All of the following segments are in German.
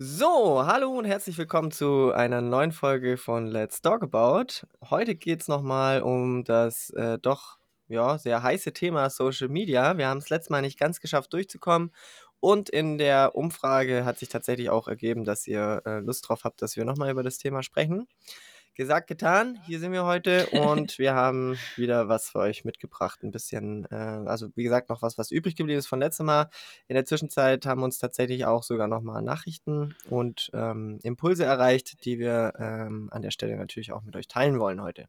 So, hallo und herzlich willkommen zu einer neuen Folge von Let's Talk About. Heute geht es nochmal um das äh, doch ja, sehr heiße Thema Social Media. Wir haben es letztes Mal nicht ganz geschafft durchzukommen und in der Umfrage hat sich tatsächlich auch ergeben, dass ihr äh, Lust drauf habt, dass wir nochmal über das Thema sprechen. Gesagt, getan. Hier sind wir heute und wir haben wieder was für euch mitgebracht. Ein bisschen, äh, also wie gesagt, noch was, was übrig geblieben ist von letztem Mal. In der Zwischenzeit haben uns tatsächlich auch sogar nochmal Nachrichten und ähm, Impulse erreicht, die wir ähm, an der Stelle natürlich auch mit euch teilen wollen heute.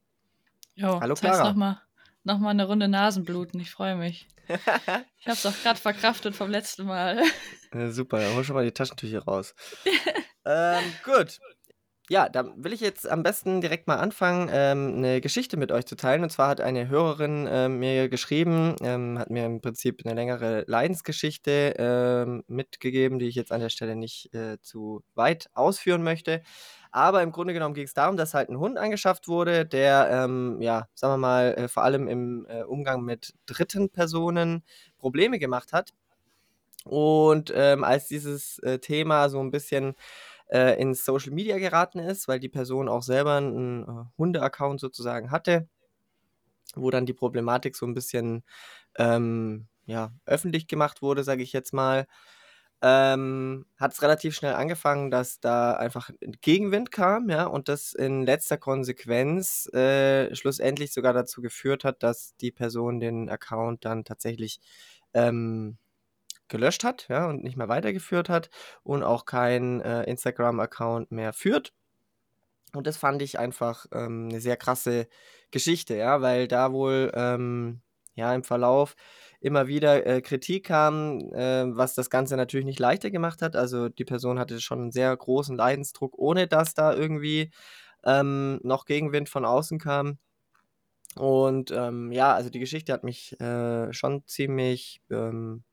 Jo, Hallo das heißt Clara. nochmal noch mal eine Runde Nasenbluten. Ich freue mich. Ich habe es auch gerade verkraftet vom letzten Mal. Äh, super, hol schon mal die Taschentücher raus. ähm, gut. Ja, da will ich jetzt am besten direkt mal anfangen, ähm, 'ne Geschichte mit euch zu teilen. Und zwar hat eine Hörerin, ähm, mir geschrieben, ähm, hat mir im Prinzip eine längere Leidensgeschichte, ähm, mitgegeben, die ich jetzt an der Stelle nicht, äh, zu weit ausführen möchte. Aber im Grunde genommen ging es darum, dass halt ein Hund angeschafft wurde, der, ähm, ja, sagen wir mal, äh, vor allem im, äh, Umgang mit dritten Personen Probleme gemacht hat. Und, ähm, als dieses, äh, Thema so ein bisschen äh, ins Social Media geraten ist, weil die Person auch selber einen äh, Hunde-Account sozusagen hatte, wo dann die Problematik so ein bisschen, ähm, ja, öffentlich gemacht wurde, sage ich jetzt mal, ähm, hat es relativ schnell angefangen, dass da einfach Gegenwind kam, ja, und das in letzter Konsequenz, äh, schlussendlich sogar dazu geführt hat, dass die Person den Account dann tatsächlich, ähm gelöscht hat, ja, und nicht mehr weitergeführt hat und auch keinen, äh, Instagram-Account mehr führt. Und das fand ich einfach, ähm, 'ne sehr krasse Geschichte, ja, weil da wohl, ähm, ja, im Verlauf immer wieder, äh, Kritik kam, äh, was das Ganze natürlich nicht leichter gemacht hat. Also, die Person hatte schon 'n sehr großen Leidensdruck, ohne dass da irgendwie, ähm, noch Gegenwind von außen kam. Und, ähm, ja, also die Geschichte hat mich, äh, schon ziemlich, ähm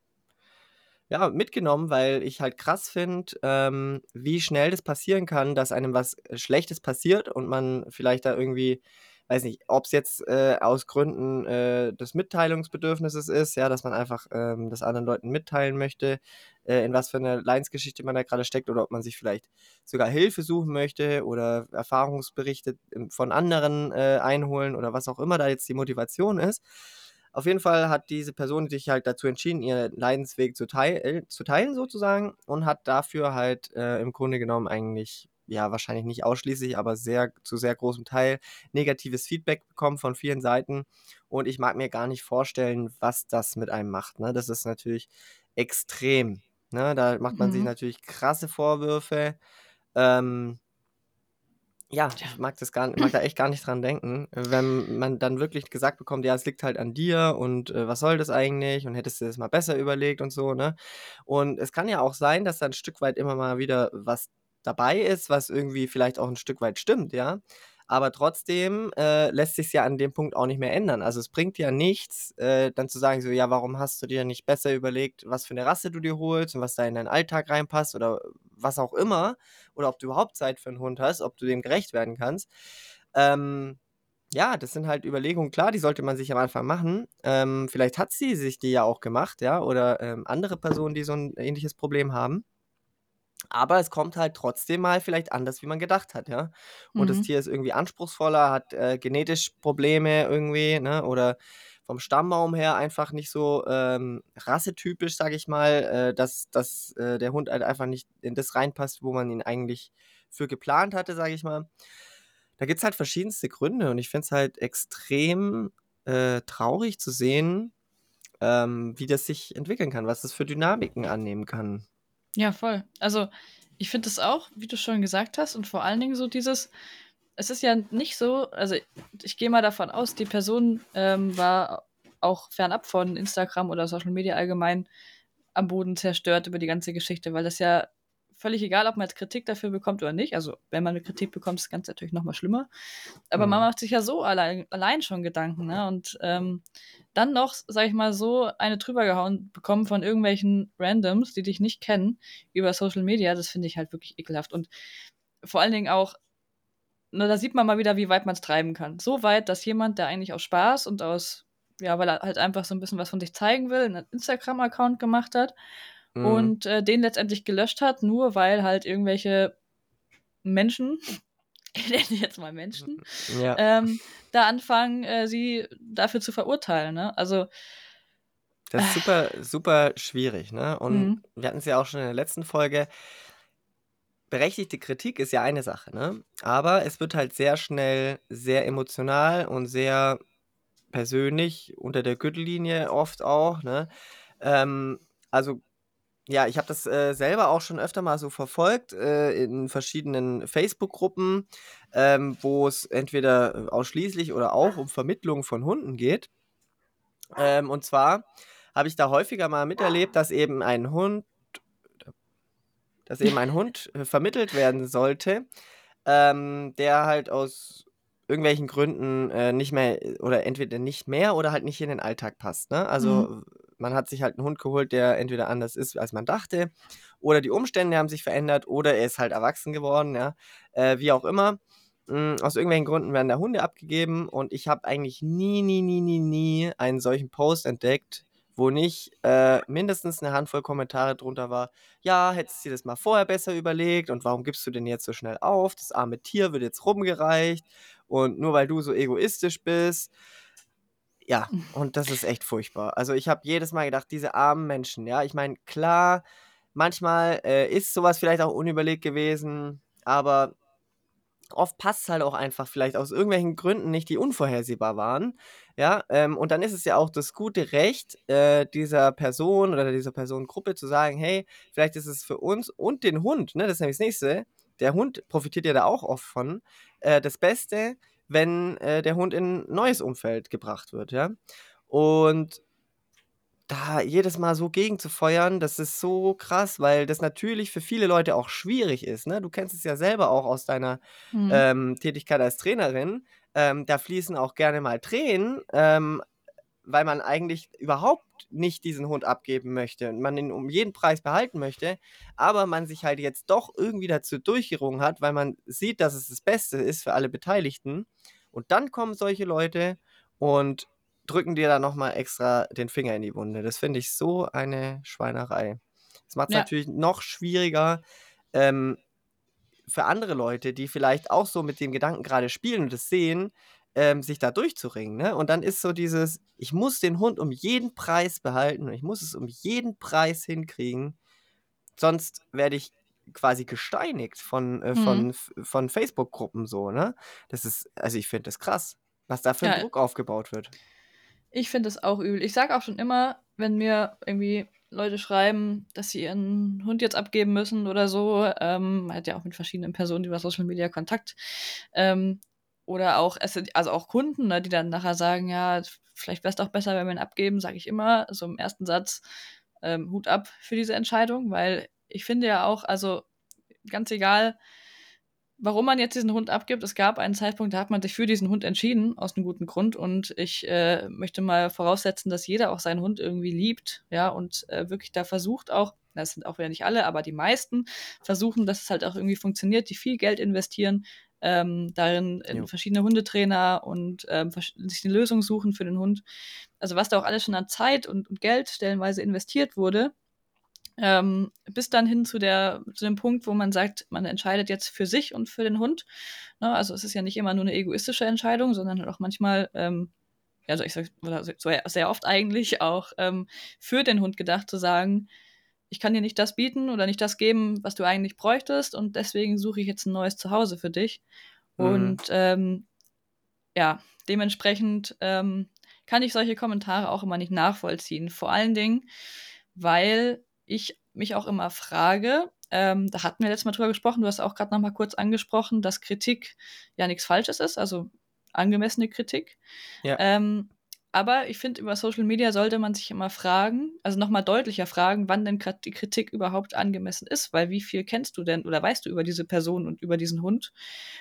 ja, mitgenommen, weil ich halt krass finde, ähm, wie schnell das passieren kann, dass einem was, äh, Schlechtes passiert und man vielleicht da irgendwie weiß nicht, ob es jetzt, äh, aus Gründen, äh, des Mitteilungsbedürfnisses ist, ja, dass man einfach, ähm, das anderen Leuten mitteilen möchte, äh, in was für 'ne Leidensgeschichte man da grade steckt oder ob man sich vielleicht sogar Hilfe suchen möchte oder Erfahrungsberichte, ähm, von anderen, äh, einholen oder was auch immer da jetzt die Motivation ist. Auf jeden Fall hat diese Person sich halt dazu entschieden, ihren Leidensweg zu teil zu teilen sozusagen und hat dafür halt, äh, im Grunde genommen eigentlich, ja, wahrscheinlich nicht ausschließlich, aber sehr zu sehr großem Teil negatives Feedback bekommen von vielen Seiten. Und ich mag mir gar nicht vorstellen, was das mit einem macht, ne? Das ist natürlich extrem, ne? Da macht man sich Mhm. natürlich krasse Vorwürfe. Ähm ja, ich mag das gar mag da echt gar nicht dran denken, wenn man dann wirklich gesagt bekommt: „Ja, es liegt halt an dir und, äh, was soll das eigentlich und hättest du das mal besser überlegt“ und so, ne? Und es kann ja auch sein, dass da 'n Stück weit immer mal wieder was dabei ist, was irgendwie vielleicht auch 'n Stück weit stimmt, ja? Aber trotzdem, äh, lässt sich's ja an dem Punkt auch nicht mehr ändern. Also, es bringt ja nichts, äh, dann zu sagen so: „Ja, warum hast du dir nicht besser überlegt, was für 'ne Rasse du dir holst und was da in deinen Alltag reinpasst“ oder was auch immer oder ob du überhaupt Zeit für 'n Hund hast, ob du dem gerecht werden kannst. Ähm, ja, das sind halt Überlegungen, klar, die sollte man sich am Anfang machen. Ähm, vielleicht hat sie sich die ja auch gemacht, ja, oder, ähm, andere Personen, die so 'n ähnliches Problem haben. Aber es kommt halt trotzdem mal vielleicht anders, wie man gedacht hat, ja? Und das Mhm. Tier ist irgendwie anspruchsvoller, hat, äh, genetisch Probleme irgendwie, ne, oder vom Stammbaum her einfach nicht so, ähm, rassetypisch, sage ich mal, äh, dass dass, äh, der Hund halt einfach nicht in das reinpasst, wo man ihn eigentlich für geplant hatte, sage ich mal. Da gibt's halt verschiedenste Gründe und ich finde es halt extrem, äh, traurig zu sehen, ähm, wie das sich entwickeln kann, was das für Dynamiken annehmen kann. Ja, voll. Also, ich finde es auch, wie du schon gesagt hast und vor allen Dingen so dieses es ist ja nicht so also, ich gehe mal davon aus, die Person, ähm, war auch fernab von Instagram oder Social Media allgemein am Boden zerstört über die ganze Geschichte, weil das ja völlig egal, ob man jetzt Kritik dafür bekommt oder nicht. Also, wenn man 'ne Kritik bekommt, ist das Ganze natürlich noch mal schlimmer. Aber man Mhm. macht sich ja so allein allein schon Gedanken, ne? Und, ähm, dann noch, sage ich mal, so eine drüber gehauen bekommen von irgendwelchen Randoms, die dich nicht kennen, über Social Media, das finde ich halt wirklich ekelhaft. Und vor allen Dingen auch ne, da sieht man mal wieder, wie weit man's treiben kann. So weit, dass jemand, der eigentlich aus Spaß und aus ja, weil er halt einfach so 'n bisschen was von sich zeigen will, 'nen Instagram-Account gemacht hat mhm. und äh, den letztendlich gelöscht hat, nur weil halt irgendwelche Menschen, ich nenne jetzt mal Menschen, ja. ähm, da anfangen, äh, sie dafür zu verurteilen. Ne? Also das ist super, super schwierig, ne? Und mhm. wir hatten es ja auch schon in der letzten Folge. Berechtigte Kritik ist ja eine Sache, ne? Aber es wird halt sehr schnell sehr emotional und sehr persönlich unter der Gürtellinie oft auch, ne? Ähm, also ja, ich habe das äh, selber auch schon öfter mal so verfolgt äh, in verschiedenen Facebook-Gruppen, ähm, wo es entweder ausschließlich oder auch um Vermittlung von Hunden geht. Ähm, und zwar habe ich da häufiger mal miterlebt, dass eben ein Hund, dass eben ein Hund äh, vermittelt werden sollte, ähm, der halt aus irgendwelchen Gründen äh, nicht mehr oder entweder nicht mehr oder halt nicht in den Alltag passt. Ne? Also mhm. Man hat sich halt einen Hund geholt, der entweder anders ist, als man dachte, oder die Umstände haben sich verändert, oder er ist halt erwachsen geworden, ja, äh, wie auch immer. Hm, aus irgendwelchen Gründen werden da Hunde abgegeben und ich habe eigentlich nie, nie, nie, nie, nie einen solchen Post entdeckt, wo nicht äh, mindestens eine Handvoll Kommentare drunter war, ja, hättest du dir das mal vorher besser überlegt und warum gibst du denn jetzt so schnell auf? Das arme Tier wird jetzt rumgereicht und nur weil du so egoistisch bist. Ja, und das ist echt furchtbar. Also ich habe jedes Mal gedacht, diese armen Menschen, ja, ich meine, klar, manchmal äh, ist sowas vielleicht auch unüberlegt gewesen, aber oft passt es halt auch einfach vielleicht aus irgendwelchen Gründen nicht, die unvorhersehbar waren. Ja, ähm, und dann ist es ja auch das gute Recht äh, dieser Person oder dieser Personengruppe zu sagen, hey, vielleicht ist es für uns und den Hund, ne, das ist nämlich das nächste, der Hund profitiert ja da auch oft von, äh, das Beste, wenn äh, der Hund in ein neues Umfeld gebracht wird, ja. Und da jedes Mal so gegenzufeuern, das ist so krass, weil das natürlich für viele Leute auch schwierig ist. Ne? Du kennst es ja selber auch aus deiner mhm. ähm, Tätigkeit als Trainerin. Ähm, da fließen auch gerne mal Tränen, ähm, weil man eigentlich überhaupt nicht diesen Hund abgeben möchte und man ihn um jeden Preis behalten möchte, aber man sich halt jetzt doch irgendwie dazu durchgerungen hat, weil man sieht, dass es das Beste ist für alle Beteiligten. Und dann kommen solche Leute und drücken dir da nochmal extra den Finger in die Wunde. Das finde ich so eine Schweinerei. Das macht es ja. natürlich noch schwieriger ähm, für andere Leute, die vielleicht auch so mit dem Gedanken gerade spielen und es sehen, ähm, sich da durchzuringen. Ne? Und dann ist so dieses, ich muss den Hund um jeden Preis behalten und ich muss es um jeden Preis hinkriegen, sonst werde ich quasi gesteinigt von, äh, von, mhm. von Facebook-Gruppen so, ne? Das ist, also ich finde das krass, was da für ein ja. Druck aufgebaut wird. Ich finde es auch übel. Ich sage auch schon immer, wenn mir irgendwie Leute schreiben, dass sie ihren Hund jetzt abgeben müssen oder so, ähm, man hat ja auch mit verschiedenen Personen über Social Media Kontakt, ähm, oder auch, also auch Kunden, ne, die dann nachher sagen, ja, vielleicht wäre es doch besser, wenn wir ihn abgeben, sage ich immer, so im ersten Satz, ähm, Hut ab für diese Entscheidung, weil ich finde ja auch, also ganz egal, warum man jetzt diesen Hund abgibt. Es gab einen Zeitpunkt, da hat man sich für diesen Hund entschieden, aus einem guten Grund. Und ich äh, möchte mal voraussetzen, dass jeder auch seinen Hund irgendwie liebt, ja, und äh, wirklich da versucht auch, das sind auch wieder nicht alle, aber die meisten versuchen, dass es halt auch irgendwie funktioniert, die viel Geld investieren, ähm, darin in jo. verschiedene Hundetrainer und ähm, sich eine Lösung suchen für den Hund. Also was da auch alles schon an Zeit und, und Geld stellenweise investiert wurde, ähm, bis dann hin zu, der, zu dem Punkt, wo man sagt, man entscheidet jetzt für sich und für den Hund. Ne? Also es ist ja nicht immer nur eine egoistische Entscheidung, sondern halt auch manchmal, ähm, also ich sage sehr oft eigentlich auch ähm, für den Hund gedacht, zu sagen, ich kann dir nicht das bieten oder nicht das geben, was du eigentlich bräuchtest und deswegen suche ich jetzt ein neues Zuhause für dich. Mhm. Und ähm, ja, dementsprechend ähm, kann ich solche Kommentare auch immer nicht nachvollziehen. Vor allen Dingen, weil ich mich auch immer frage, ähm, da hatten wir letztes Mal drüber gesprochen, du hast auch gerade noch mal kurz angesprochen, dass Kritik ja nichts Falsches ist, also angemessene Kritik. Ja. Ähm, aber ich finde, über Social Media sollte man sich immer fragen, also nochmal deutlicher fragen, wann denn die Kritik überhaupt angemessen ist, weil wie viel kennst du denn oder weißt du über diese Person und über diesen Hund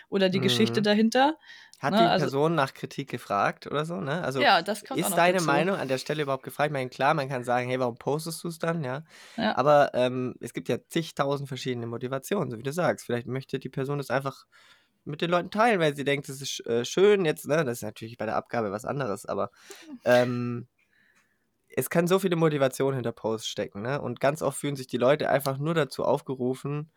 oder die mhm. Geschichte dahinter? Hat ne? die also, Person nach Kritik gefragt oder so, ne? Also ja, das kommt ist deine dazu. Meinung an der Stelle überhaupt gefragt? Ich meine, klar, man kann sagen, hey, warum postest du es dann, ja? ja. Aber ähm, es gibt ja zigtausend verschiedene Motivationen, so wie du sagst. Vielleicht möchte die Person es einfach mit den Leuten teilen, weil sie denkt, es ist äh, schön jetzt, ne? Das ist natürlich bei der Abgabe was anderes, aber ähm, es kann so viele Motivation hinter Posts stecken, ne? Und ganz oft fühlen sich die Leute einfach nur dazu aufgerufen,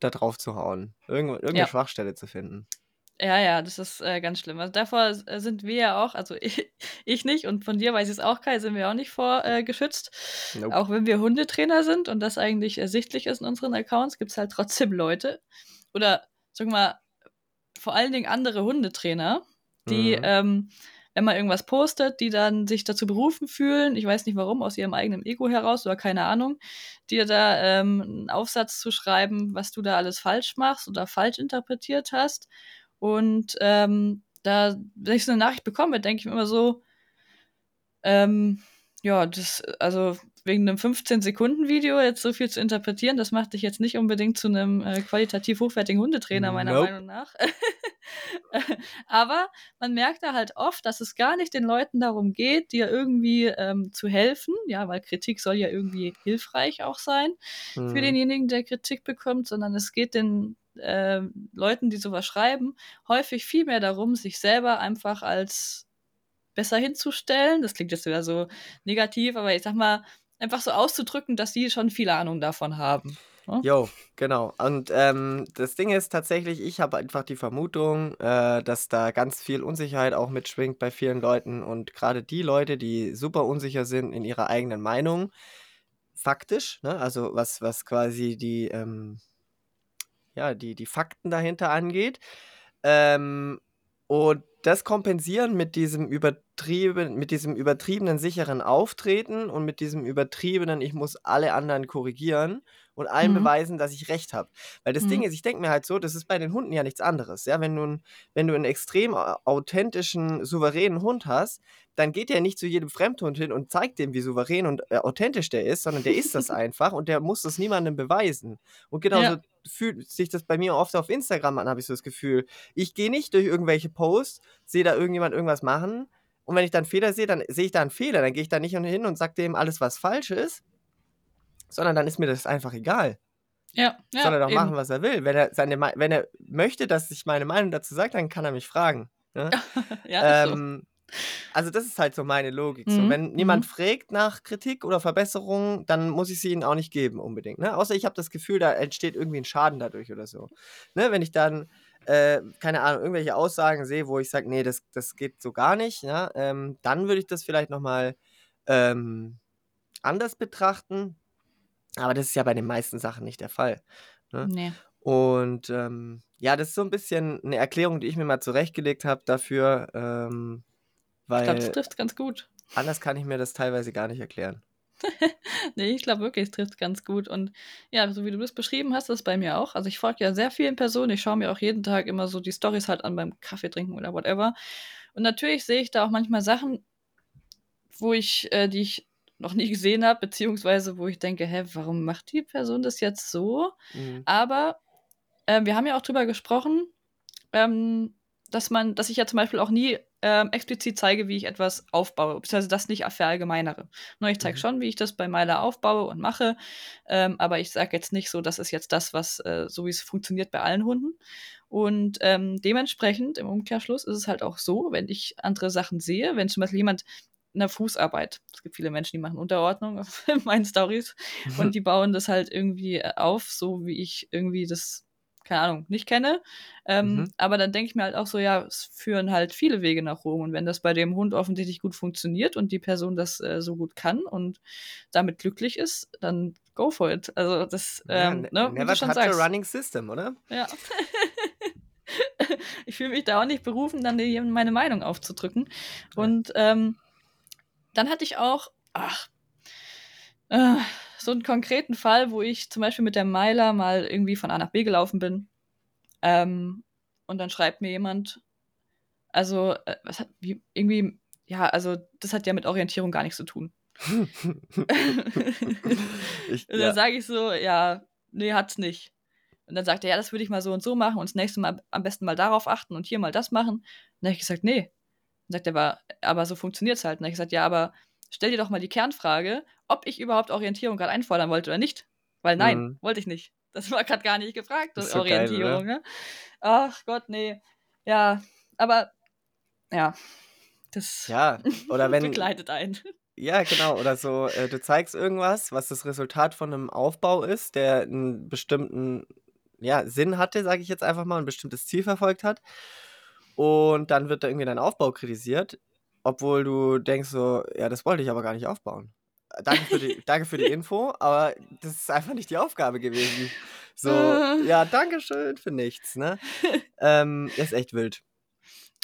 da drauf zu hauen, irgend irgendeine Ja. Schwachstelle zu finden. Ja, ja, das ist, äh, ganz schlimm. Also, davor äh, sind wir ja auch also ich ich nicht und von dir weiß ich's auch, Kai, sind wir auch nicht vor, äh. Nope. Auch wenn wir Hundetrainer sind und das eigentlich ersichtlich ist in unseren Accounts, gibt's halt trotzdem Leute oder wir mal, vor allen Dingen andere Hundetrainer, die, Mhm. ähm, wenn man irgendwas postet, die dann sich dazu berufen fühlen, ich weiß nicht warum, aus ihrem eigenen Ego heraus oder keine Ahnung, dir da, ähm, 'n Aufsatz zu schreiben, was du da alles falsch machst oder falsch interpretiert hast. Und, ähm, da wenn ich so 'ne Nachricht bekomme, denke ich mir immer so ähm, ja, das also wegen 'nem 15-Sekunden-Video jetzt so viel zu interpretieren, das macht dich jetzt nicht unbedingt zu 'nem, äh, qualitativ hochwertigen Hundetrainer, meiner Nope. Meinung nach. Aber man merkt da halt oft, dass es gar nicht den Leuten darum geht, dir irgendwie, ähm, zu helfen, ja, weil Kritik soll ja irgendwie hilfreich auch sein für Mhm. denjenigen, der Kritik bekommt, sondern es geht den, ähm, Leuten, die so was schreiben, häufig viel mehr darum, sich selber einfach als besser hinzustellen. Das klingt jetzt wieder so negativ, aber ich sage mal, einfach so auszudrücken, dass sie schon viel Ahnung davon haben, ne? Jo, genau. Und, ähm, das Ding ist tatsächlich, ich habe einfach die Vermutung, äh, dass da ganz viel Unsicherheit auch mitschwingt bei vielen Leuten und grade die Leute, die super unsicher sind in ihrer eigenen Meinung, faktisch, ne, also was was quasi die, ähm ja, die die Fakten dahinter angeht, ähm, und das kompensieren mit diesem übertrieben mit diesem übertriebenen sicheren Auftreten und mit diesem übertriebenen: „Ich muss alle anderen korrigieren und allen Mhm. beweisen, dass ich recht habe.“ Weil das Ding Mhm. ist, ich denke mir halt so, das ist bei den Hunden ja nichts anderes, ja? Wenn du wenn du 'n extrem authentischen, souveränen Hund hast, dann geht der nicht zu jedem Fremdhund hin und zeigt dem, wie souverän und, äh, authentisch der ist, sondern der ist das einfach und der muss das niemandem beweisen. Und genauso Ja. Fühlt sich das bei mir oft auf Instagram an, habe ich so das Gefühl. Ich gehe nicht durch irgendwelche Posts, sehe da irgendjemand irgendwas machen und wenn ich da 'n Fehler sehe, dann sehe ich da 'n Fehler. Dann gehe ich da nicht hin und sage dem alles, was falsch ist, sondern dann ist mir das einfach egal. Ja, Soll er ja, doch machen, eben. was er will. Wenn er seine wenn er möchte, dass ich meine Meinung dazu sage, dann kann er mich fragen, ne? Ja, ist so. Also das ist halt so meine Logik so. Mhm, Wenn niemand mhm. frägt nach Kritik oder Verbesserung, dann muss ich sie ihnen auch nicht geben unbedingt, ne? Außer ich habe das Gefühl, da entsteht irgendwie 'n Schaden dadurch oder so. Ne, wenn ich dann, äh, keine Ahnung, irgendwelche Aussagen sehe, wo ich sage: „Ne, das das geht so gar nicht“, ja, ähm, dann würde ich das vielleicht noch mal, ähm, anders betrachten. Aber das ist ja bei den meisten Sachen nicht der Fall, ne? Ne. Und, ähm, ja, das ist so 'n bisschen 'ne Erklärung, die ich mir mal zurechtgelegt habe dafür, ähm, Ich glaube, das weil trifft's ganz gut. anders kann ich mir das teilweise gar nicht erklären. Ne, ich glaube wirklich, es trifft's ganz gut und ja, so wie du das beschrieben hast, ist es bei mir auch. Also, ich folge ja sehr vielen Personen. Ich schaue mir auch jeden Tag immer so die Storys halt an beim Kaffee trinken oder whatever. Und natürlich sehe ich da auch manchmal Sachen, wo ich äh, die ich noch nie gesehen habe, beziehungsweise wo ich denke: „Hä, warum macht die Person das jetzt so?“ Mhm. Aber, ähm, wir haben ja auch drüber gesprochen, ähm, dass man dass ich ja zum Beispiel auch nie, ähm, explizit zeige, wie ich etwas aufbaue, beziehungsweise das nicht verallgemeinere. Ne, ich zeige Mhm. schon, wie ich das bei Myla aufbaue und mache, ähm, aber ich sage jetzt nicht so, das ist jetzt das, was äh, so wie's funktioniert bei allen Hunden. Und, ähm, dementsprechend im Umkehrschluss ist es halt auch so, wenn ich andere Sachen sehe, wenn zum Beispiel jemand 'ne Fußarbeit es gibt viele Menschen, die machen Unterordnung auf meinen Storys und die bauen das halt irgendwie, äh, auf, so wie ich irgendwie das, keine Ahnung, nicht kenne. Ähm, Mhm. aber dann denke ich mir halt auch so: „Ja, es führen halt viele Wege nach Rom.“ Und wenn das bei dem Hund offensichtlich gut funktioniert und die Person das, äh, so gut kann und damit glücklich ist, dann go for it. Also, das, Ja, ähm, ne ne, du never touch a sagst. running system, oder? Ja. Ich fühle mich da auch nicht berufen, dann jedem meine Meinung aufzudrücken. Ja. Und, ähm, dann hatte ich auch ach, äh, so 'n konkreten Fall, wo ich zum Beispiel mit der Myla mal irgendwie von A nach B gelaufen bin. Ähm, und dann schreibt mir jemand also, äh, was hat wie irgendwie ja, also, das hat ja mit Orientierung gar nix zu tun. Ich Und dann ja. sage ich so: „Ja, ne, hat's nicht.“ Und dann sagt er: „Ja, das würde ich mal so und so machen und das nächste Mal am besten mal darauf achten und hier mal das machen.“ Und dann habe ich gesagt: „Ne.“ Dann sagt er: „Aber aber so funktioniert's halt.“ Und dann habe ich gesagt: „Ja, aber stell dir doch mal die Kernfrage, ob ich überhaupt Orientierung grad einfordern wollte oder nicht.“ Weil nein, Mhm. wollte ich nicht. Das war grad gar nicht gefragt, Ist so geil, Orientierung, oder? ne? Ach Gott, ne. Ja, aber ja, das Ja, oder wenn begleitet einen. Ja, genau. Oder so, äh, du zeigst irgendwas, was das Resultat von einem Aufbau ist, der einen bestimmten, ja, Sinn hatte, sage ich jetzt einfach mal, ein bestimmtes Ziel verfolgt hat. Und dann wird da irgendwie dein Aufbau kritisiert, obwohl du denkst so: „Ja, das wollte ich aber gar nicht aufbauen. Äh, danke für die danke für die Info, aber das ist einfach nicht die Aufgabe gewesen.“ So, ja, danke schön für nichts, ne? Ähm, ist echt wild.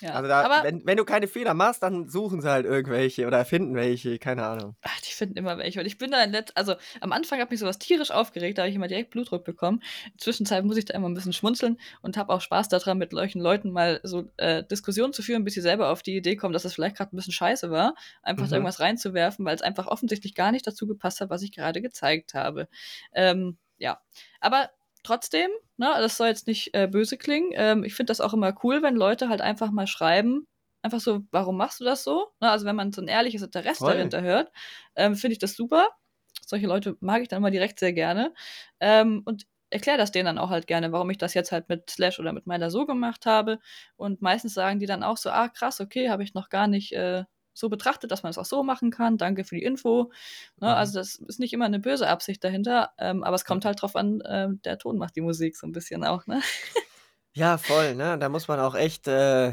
Ja, Also da, aber wenn, wenn du keine Fehler machst, dann suchen sie halt irgendwelche oder erfinden welche, keine Ahnung. ach, die finden immer welche. Und ich bin da in Let also am Anfang hat mich sowas tierisch aufgeregt, da habe ich immer direkt Blutdruck bekommen. Inzwischen muss ich da immer ein bisschen schmunzeln und habe auch Spaß daran, mit solchen Leuten mal so äh, Diskussionen zu führen, bis sie selber auf die Idee kommen, dass das vielleicht gerade ein bisschen scheiße war, einfach da Mhm. irgendwas reinzuwerfen, weil es einfach offensichtlich gar nicht dazu gepasst hat, was ich gerade gezeigt habe. Ähm, ja, aber trotzdem, ne, das soll jetzt nicht äh, böse klingen. Ähm, ich finde das auch immer cool, wenn Leute halt einfach mal schreiben, einfach so, warum machst du das so? Ne, also wenn man so ein ehrliches Interesse Voll. dahinter hört, ähm, finde ich das super. Solche Leute mag ich dann immer direkt sehr gerne. Ähm, und erkläre das denen dann auch halt gerne, warum ich das jetzt halt mit Slash oder mit meiner so gemacht habe. Und meistens sagen die dann auch so, ah krass, okay, habe ich noch gar nicht äh, so betrachtet, dass man es auch so machen kann. Danke für die Info. Ne? Mhm. Also das ist nicht immer eine böse Absicht dahinter, ähm, aber es kommt halt drauf an, ähm, der Ton macht die Musik so ein bisschen auch, ne? Ja, voll, ne? Da muss man auch echt, äh,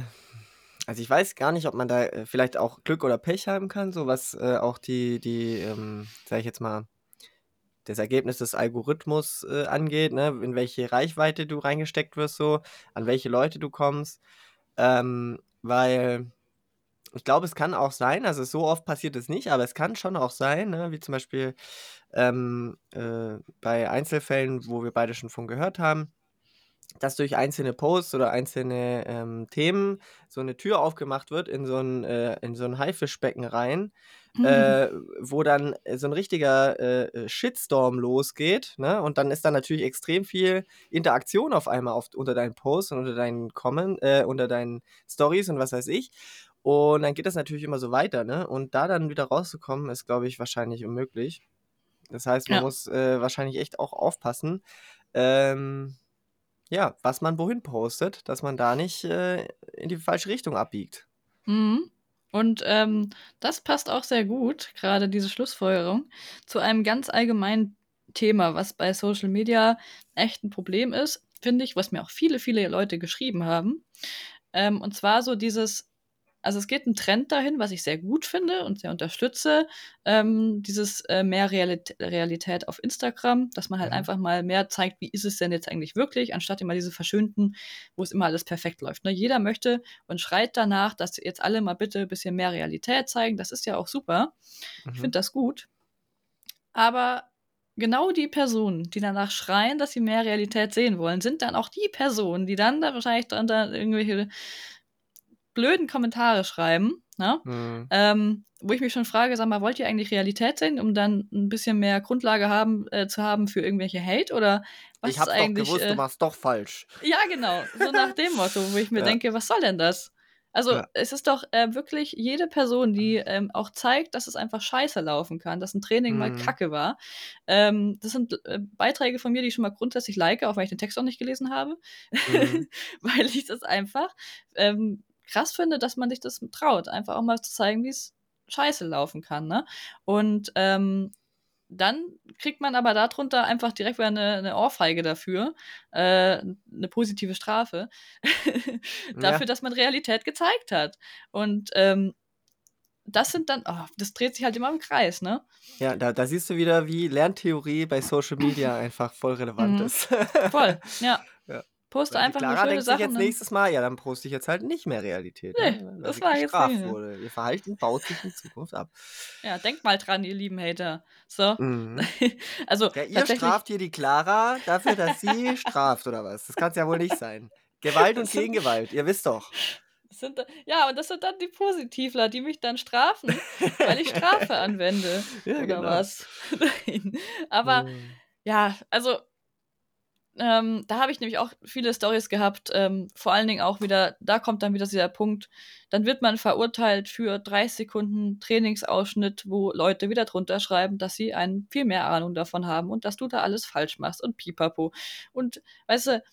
also ich weiß gar nicht, ob man da äh, vielleicht auch Glück oder Pech haben kann, so was äh, auch die, die, ähm, sag ich jetzt mal, das Ergebnis des Algorithmus äh, angeht, ne? In welche Reichweite du reingesteckt wirst, so, an welche Leute du kommst. Ähm, weil ich glaube, es kann auch sein, also so oft passiert es nicht, aber es kann schon auch sein, ne? Wie zum Beispiel ähm, äh, bei Einzelfällen, wo wir beide schon von gehört haben, dass durch einzelne Posts oder einzelne ähm, Themen so eine Tür aufgemacht wird in so ein, äh, in so ein Haifischbecken rein, äh, wo dann so ein richtiger äh, äh, Shitstorm losgeht. Ne? Und dann ist da natürlich extrem viel Interaktion auf einmal auf, unter deinen Posts und unter deinen Comment, äh, unter deinen Stories und was weiß ich. Und dann geht das natürlich immer so weiter, ne? Und da dann wieder rauszukommen, ist, glaube ich, wahrscheinlich unmöglich. Das heißt, man Ja. muss äh, wahrscheinlich echt auch aufpassen, ähm, ja, was man wohin postet, dass man da nicht äh, in die falsche Richtung abbiegt. Mhm. Und ähm, das passt auch sehr gut, gerade diese Schlussfolgerung, zu einem ganz allgemeinen Thema, was bei Social Media echt ein Problem ist, finde ich, was mir auch viele, viele Leute geschrieben haben. Ähm, und zwar so dieses, also es geht ein Trend dahin, was ich sehr gut finde und sehr unterstütze, ähm, dieses äh, mehr Realit Realität auf Instagram, dass man halt Mhm. einfach mal mehr zeigt, wie ist es denn jetzt eigentlich wirklich, anstatt immer diese verschönten, wo es immer alles perfekt läuft. Ne? Jeder möchte und schreit danach, dass jetzt alle mal bitte ein bisschen mehr Realität zeigen. Das ist ja auch super. Ich Mhm. finde das gut. Aber genau die Personen, die danach schreien, dass sie mehr Realität sehen wollen, sind dann auch die Personen, die dann da wahrscheinlich dann da irgendwelche blöden Kommentare schreiben, ne? Mhm. ähm, wo ich mich schon frage, sag mal, wollt ihr eigentlich Realität sehen, um dann ein bisschen mehr Grundlage haben, äh, zu haben für irgendwelche Hate oder was Ich ist hab's doch eigentlich? gewusst, du Äh, machst doch falsch. ja, genau, so nach dem Motto, wo ich mir Ja. denke, was soll denn das? Also Ja. es ist doch äh, wirklich jede Person, die ähm, auch zeigt, dass es einfach scheiße laufen kann, dass ein Training mal Mhm. kacke war. Ähm, das sind äh, Beiträge von mir, die ich schon mal grundsätzlich like, auch wenn ich den Text noch nicht gelesen habe, Mhm. weil ich das einfach ähm, krass finde, dass man sich das traut, einfach auch mal zu zeigen, wie es scheiße laufen kann. Ne? Und ähm, dann kriegt man aber darunter einfach direkt wieder eine, eine Ohrfeige dafür, äh, eine positive Strafe, dafür, Ja. dass man Realität gezeigt hat. Und ähm, das sind dann, oh, das dreht sich halt immer im Kreis, ne? Ja, da, da siehst du wieder, wie Lerntheorie bei Social Media einfach voll relevant Mhm. ist. Voll, ja. Poste einfach nur Clara schöne denkt sich Sachen. jetzt dann- nächstes Mal, ja, dann poste ich jetzt halt nicht mehr Realität, Nee, ne? das war jetzt nicht. wurde. Ihr Verhalten baut sich in Zukunft ab. Ja, denkt mal dran, ihr lieben Hater. So. Mhm. also Ja, ihr straft hier die Clara dafür, dass sie straft, oder was? Das kann es ja wohl nicht sein. Gewalt und Gegengewalt, ihr wisst doch. Sind, ja, und das sind dann die Positivler, die mich dann strafen, weil ich Strafe anwende. Ja, oder genau. was? Nein. Aber Mhm. ja, also ähm, da habe ich nämlich auch viele Stories gehabt. Ähm, vor allen Dingen auch wieder, da kommt dann wieder dieser Punkt, dann wird man verurteilt für 30 Sekunden Trainingsausschnitt, wo Leute wieder drunter schreiben, dass sie einen viel mehr Ahnung davon haben und dass du da alles falsch machst und pipapo. Und weißt du,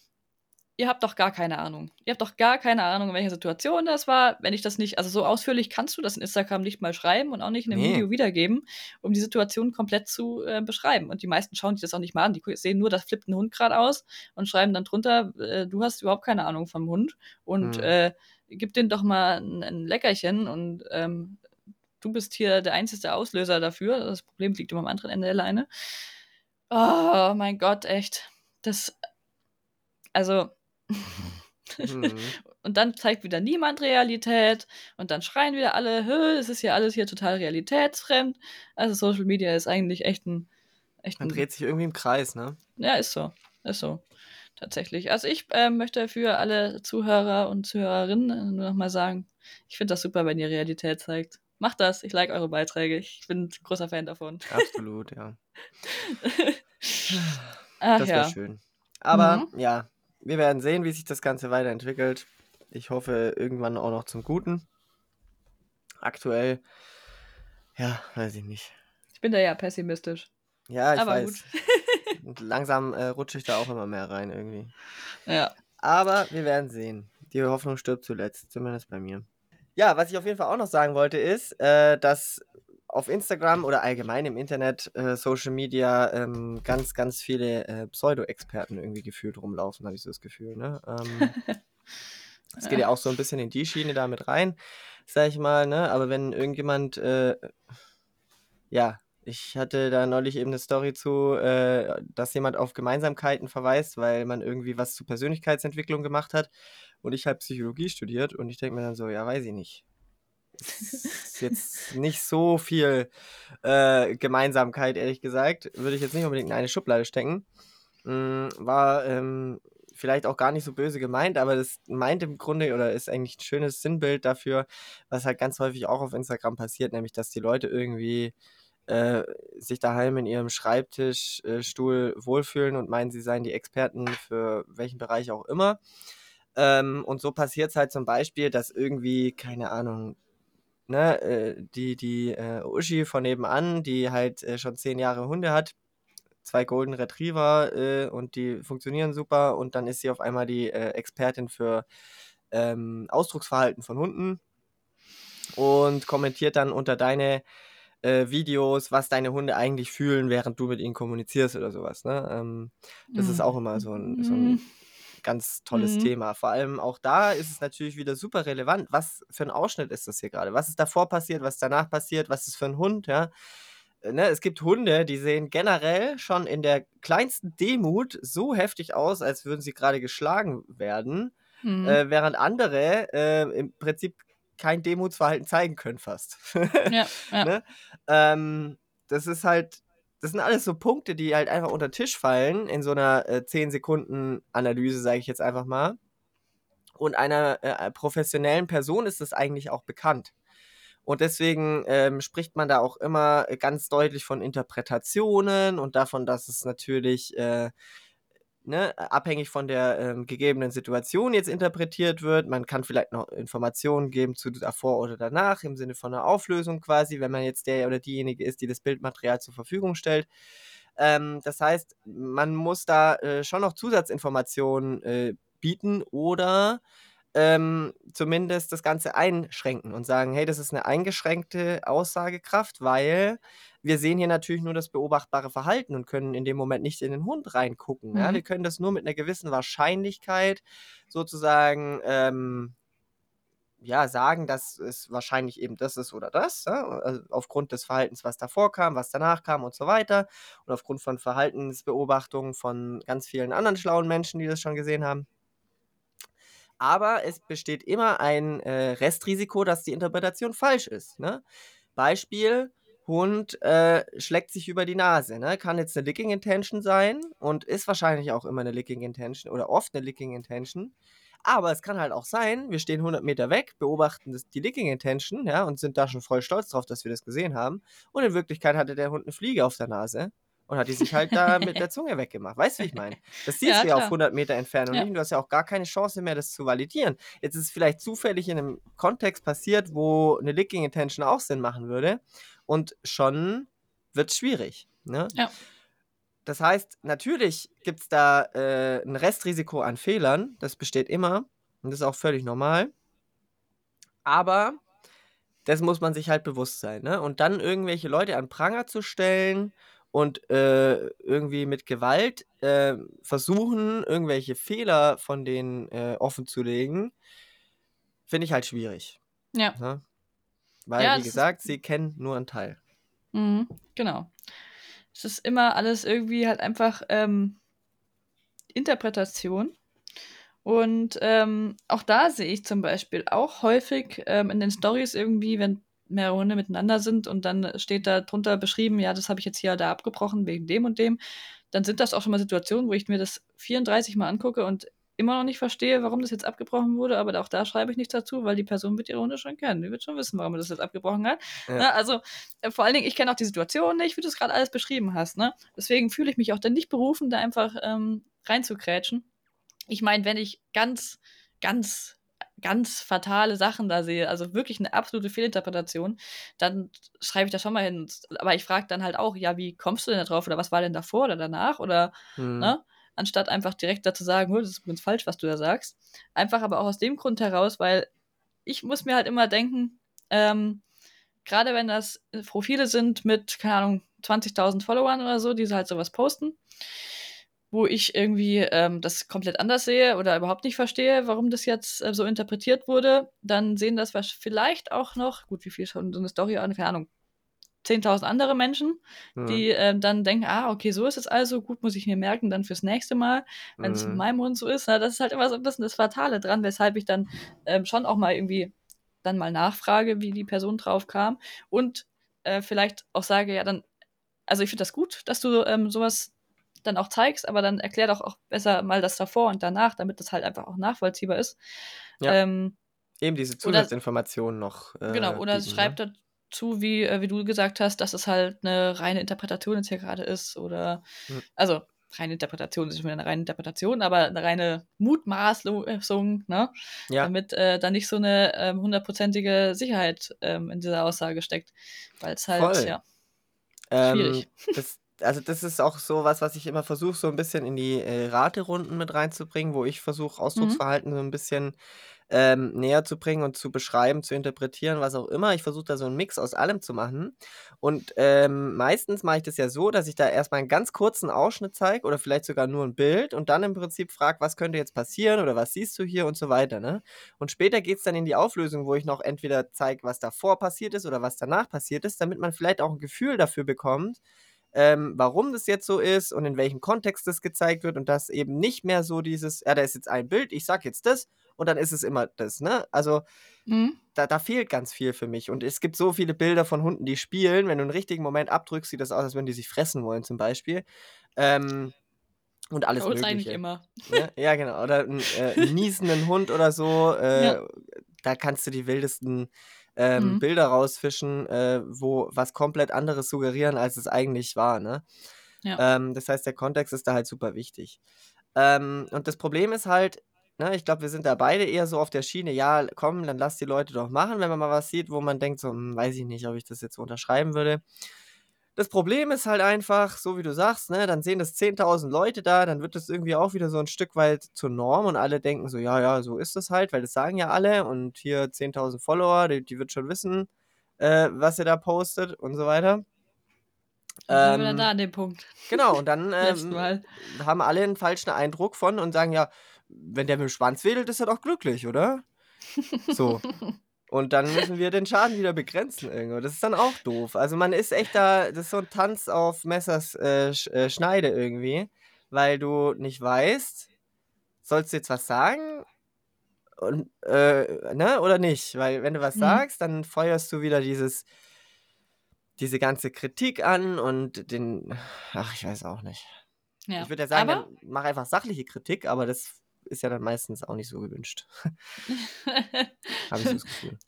ihr habt doch gar keine Ahnung. Ihr habt doch gar keine Ahnung, in welcher Situation das war. Wenn ich das nicht, also so ausführlich kannst du das in Instagram nicht mal schreiben und auch nicht in einem Nee. Video wiedergeben, um die Situation komplett zu äh, beschreiben. Und die meisten schauen sich das auch nicht mal an. Die sehen nur, das flippt ein Hund gerade aus und schreiben dann drunter, äh, du hast überhaupt keine Ahnung vom Hund und Hm. äh, gib den doch mal ein, ein Leckerchen und ähm, du bist hier der einzige Auslöser dafür. Das Problem liegt immer am anderen Ende der Leine. Oh mein Gott, echt. Das, also. Mhm. Und dann zeigt wieder niemand Realität und dann schreien wieder alle, "Hö, es ist ja alles hier total realitätsfremd. Also Social Media ist eigentlich echt ein, echt Man ein dreht sich irgendwie im Kreis, ne? ja, ist so. Ist so. Tatsächlich. Also ich ähm, möchte für alle Zuhörer und Zuhörerinnen nur nochmal sagen, ich finde das super, wenn ihr Realität zeigt. Macht das. Ich like eure Beiträge. Ich bin ein großer Fan davon. Absolut, ja. Ach Das wäre ja. schön. Aber Mhm. ja, wir werden sehen, wie sich das Ganze weiterentwickelt. Ich hoffe, irgendwann auch noch zum Guten. Aktuell, ja, weiß ich nicht. Ich bin da ja pessimistisch. Ja, ich Aber weiß. Und langsam äh, rutsche ich da auch immer mehr rein irgendwie. Ja. Aber wir werden sehen. Die Hoffnung stirbt zuletzt, zumindest bei mir. Ja, was ich auf jeden Fall auch noch sagen wollte, ist, äh, dass auf Instagram oder allgemein im Internet, äh, Social Media, ähm, ganz, ganz viele äh, Pseudo-Experten irgendwie gefühlt rumlaufen, habe ich so das Gefühl. Ne? Ähm, es geht ja auch so ein bisschen in die Schiene da mit rein, sag ich mal. Ne? Aber wenn irgendjemand, äh, ja, ich hatte da neulich eben eine Story zu, äh, dass jemand auf Gemeinsamkeiten verweist, weil man irgendwie was zu Persönlichkeitsentwicklung gemacht hat und ich habe Psychologie studiert und ich denke mir dann so, ja, weiß ich nicht. Jetzt nicht so viel äh, Gemeinsamkeit, ehrlich gesagt. Würde ich jetzt nicht unbedingt in eine Schublade stecken. Mm, war ähm, vielleicht auch gar nicht so böse gemeint, aber das meint im Grunde oder ist eigentlich ein schönes Sinnbild dafür, was halt ganz häufig auch auf Instagram passiert, nämlich dass die Leute irgendwie äh, sich daheim in ihrem Schreibtischstuhl äh, wohlfühlen und meinen, sie seien die Experten für welchen Bereich auch immer. Ähm, und so passiert es halt zum Beispiel, dass irgendwie, keine Ahnung, ne, äh, die, die äh, Uschi von nebenan, die halt äh, schon zehn Jahre Hunde hat, zwei Golden Retriever äh, und die funktionieren super und dann ist sie auf einmal die äh, Expertin für ähm, Ausdrucksverhalten von Hunden und kommentiert dann unter deine Videos, was deine Hunde eigentlich fühlen, während du mit ihnen kommunizierst oder sowas. Ne? Ähm, das ist auch immer so ein, so ein Mhm. Ganz tolles Mhm. Thema. Vor allem auch da ist es natürlich wieder super relevant. Was für ein Ausschnitt ist das hier gerade? Was ist davor passiert? Was ist danach passiert? Was ist für ein Hund? Ja? Äh, Ne, es gibt Hunde, die sehen generell schon in der kleinsten Demut so heftig aus, als würden sie gerade geschlagen werden, Mhm. äh, während andere äh, im Prinzip kein Demutsverhalten zeigen können fast. Ja, ja. ne? ähm, das ist halt, das sind alles so Punkte, die halt einfach unter den Tisch fallen in so einer äh, 10 Sekunden Analyse, sage ich jetzt einfach mal. Und einer äh, professionellen Person ist das eigentlich auch bekannt. Und deswegen ähm, spricht man da auch immer ganz deutlich von Interpretationen und davon, dass es natürlich äh, ne, abhängig von der ähm, gegebenen Situation jetzt interpretiert wird. Man kann vielleicht noch Informationen geben zu davor oder danach im Sinne von einer Auflösung quasi, wenn man jetzt der oder diejenige ist, die das Bildmaterial zur Verfügung stellt. Ähm, das heißt, man muss da äh, schon noch Zusatzinformationen äh, bieten oder ähm, zumindest das Ganze einschränken und sagen, hey, das ist eine eingeschränkte Aussagekraft, weil wir sehen hier natürlich nur das beobachtbare Verhalten und können in dem Moment nicht in den Hund reingucken. Ja? Mhm. Wir können das nur mit einer gewissen Wahrscheinlichkeit sozusagen ähm, ja, sagen, dass es wahrscheinlich eben das ist oder das, ja? also aufgrund des Verhaltens, was davor kam, was danach kam und so weiter und aufgrund von Verhaltensbeobachtungen von ganz vielen anderen schlauen Menschen, die das schon gesehen haben. Aber es besteht immer ein äh, Restrisiko, dass die Interpretation falsch ist. Ne? Beispiel, Hund äh, schlägt sich über die Nase. Ne? Kann jetzt eine Licking Intention sein und ist wahrscheinlich auch immer eine Licking Intention oder oft eine Licking Intention. Aber es kann halt auch sein, wir stehen 100 Meter weg, beobachten das, die Licking Intention ja, und sind da schon voll stolz drauf, dass wir das gesehen haben. Und in Wirklichkeit hatte der Hund eine Fliege auf der Nase und hat die sich halt da mit der Zunge weggemacht. Weißt du, wie ich meine? Das siehst Ja, du ja auf klar. 100 Meter Entfernung Ja. nicht du hast ja auch gar keine Chance mehr, das zu validieren. Jetzt ist es vielleicht zufällig in einem Kontext passiert, wo eine Licking Intention auch Sinn machen würde und schon wird es schwierig. Ne? Ja. das heißt, natürlich gibt es da äh, ein Restrisiko an Fehlern, das besteht immer und das ist auch völlig normal. Aber das muss man sich halt bewusst sein. Ne? Und dann irgendwelche Leute an Pranger zu stellen und äh, irgendwie mit Gewalt äh, versuchen, irgendwelche Fehler von denen äh, offen zu legen, finde ich halt schwierig. Ja. Ne? Weil, Ja, wie gesagt, sie kennen nur einen Teil. Mhm, genau. Es ist immer alles irgendwie halt einfach ähm, Interpretation. Und ähm, auch da sehe ich zum Beispiel auch häufig ähm, in den Stories irgendwie, wenn mehrere Hunde miteinander sind und dann steht da drunter beschrieben, ja, das habe ich jetzt hier da abgebrochen wegen dem und dem, dann sind das auch schon mal Situationen, wo ich mir das 34 Mal angucke und immer noch nicht verstehe, warum das jetzt abgebrochen wurde, aber auch da schreibe ich nichts dazu, weil die Person wird ihre Hunde schon kennen. Die wird schon wissen, warum das jetzt abgebrochen hat. Ja. Ne? Also äh, vor allen Dingen, ich kenne auch die Situation nicht, wie du es gerade alles beschrieben hast. Ne? Deswegen fühle ich mich auch dann nicht berufen, da einfach ähm, reinzukrätschen. Ich meine, wenn ich ganz, ganz, ganz fatale Sachen da sehe, also wirklich eine absolute Fehlinterpretation, dann schreibe ich da schon mal hin. Aber ich frage dann halt auch, ja, wie kommst du denn da drauf? Oder was war denn davor oder danach? Oder Hm. ne? Anstatt einfach direkt dazu sagen, "Oh, das ist übrigens falsch, was du da sagst. Einfach aber auch aus dem Grund heraus, weil ich muss mir halt immer denken, ähm, gerade wenn das Profile sind mit, keine Ahnung, 20.000 Followern oder so, die so halt sowas posten, wo ich irgendwie ähm, das komplett anders sehe oder überhaupt nicht verstehe, warum das jetzt äh, so interpretiert wurde, dann sehen das vielleicht auch noch, gut, wie viel schon so eine Story an, keine Ahnung, 10.000 andere Menschen, Hm. die ähm, dann denken, ah, okay, so ist es also, gut, muss ich mir merken, dann fürs nächste Mal, wenn es mit Hm. meinem Hund so ist. Na, das ist halt immer so ein bisschen das Fatale dran, weshalb ich dann ähm, schon auch mal irgendwie dann mal nachfrage, wie die Person drauf kam und äh, vielleicht auch sage, ja, dann, also ich finde das gut, dass du ähm, sowas dann auch zeigst, aber dann erklär doch auch besser mal das davor und danach, damit das halt einfach auch nachvollziehbar ist. Ja. Ähm, Eben diese Zusatzinformationen noch. Äh, Genau, oder bieten, schreibt ne? dazu, wie, äh, wie du gesagt hast, dass es halt eine reine Interpretation jetzt hier gerade ist. Oder, Hm. also, reine Interpretation ist schon wieder eine reine Interpretation, aber eine reine Mutmaßung, ne? Ja, Damit äh, da nicht so eine ähm, hundertprozentige Sicherheit ähm, in dieser Aussage steckt. Weil es halt, Voll. ja. ähm, schwierig. das, also das ist auch so was, was ich immer versuche, so ein bisschen in die äh, Raterunden mit reinzubringen, wo ich versuche, Ausdrucksverhalten so ein bisschen ähm, näher zu bringen und zu beschreiben, zu interpretieren, was auch immer. Ich versuche da so einen Mix aus allem zu machen. Und ähm, meistens mache ich das ja so, dass ich da erstmal einen ganz kurzen Ausschnitt zeige oder vielleicht sogar nur ein Bild und dann im Prinzip frage, was könnte jetzt passieren oder was siehst du hier und so weiter. Ne? Und später geht es dann in die Auflösung, wo ich noch entweder zeige, was davor passiert ist oder was danach passiert ist, damit man vielleicht auch ein Gefühl dafür bekommt, ähm, warum das jetzt so ist und in welchem Kontext das gezeigt wird und dass eben nicht mehr so dieses, ja, da ist jetzt ein Bild, ich sag jetzt das und dann ist es immer das, ne? Also Mhm. da, da fehlt ganz viel für mich. Und es gibt so viele Bilder von Hunden, die spielen. Wenn du einen richtigen Moment abdrückst, sieht das aus, als würden die sich fressen wollen, zum Beispiel. Ähm, und alles Bei uns eigentlich Mögliche. immer. Ne? Ja, genau. Oder einen äh, niesenden Hund oder so. Äh, Ja. Da kannst du die wildesten ähm, Mhm. Bilder rausfischen, äh, wo was komplett anderes suggerieren, als es eigentlich war. Ne? Ja. Ähm, das heißt, der Kontext ist da halt super wichtig. Ähm, und das Problem ist halt, ne, ich glaube, wir sind da beide eher so auf der Schiene, ja, komm, dann lass die Leute doch machen, wenn man mal was sieht, wo man denkt, so, hm, weiß ich nicht, ob ich das jetzt unterschreiben würde. Das Problem ist halt einfach, so wie du sagst, ne, dann sehen das 10.000 Leute da, dann wird das irgendwie auch wieder so ein Stück weit zur Norm und alle denken so, ja, ja, so ist das halt, weil das sagen ja alle und hier 10.000 Follower, die, die wird schon wissen, äh, was ihr da postet und so weiter. Dann sind wir dann Ähm, da an dem Punkt. Genau, und dann ähm, haben alle einen falschen Eindruck von und sagen, ja, wenn der mit dem Schwanz wedelt, ist er doch glücklich, oder? So. Und dann müssen wir den Schaden wieder begrenzen irgendwo. Das ist dann auch doof. Also man ist echt da, das ist so ein Tanz auf Messers äh, äh, Schneide irgendwie, weil du nicht weißt, sollst du jetzt was sagen und, äh, ne, oder nicht? Weil wenn du was Mhm. sagst, dann feuerst du wieder dieses, diese ganze Kritik an und den, ach, ich weiß auch nicht. Ja. Ich würde ja sagen, Aber mach einfach sachliche Kritik, aber das ist ja dann meistens auch nicht so gewünscht. Habe ich so das Gefühl.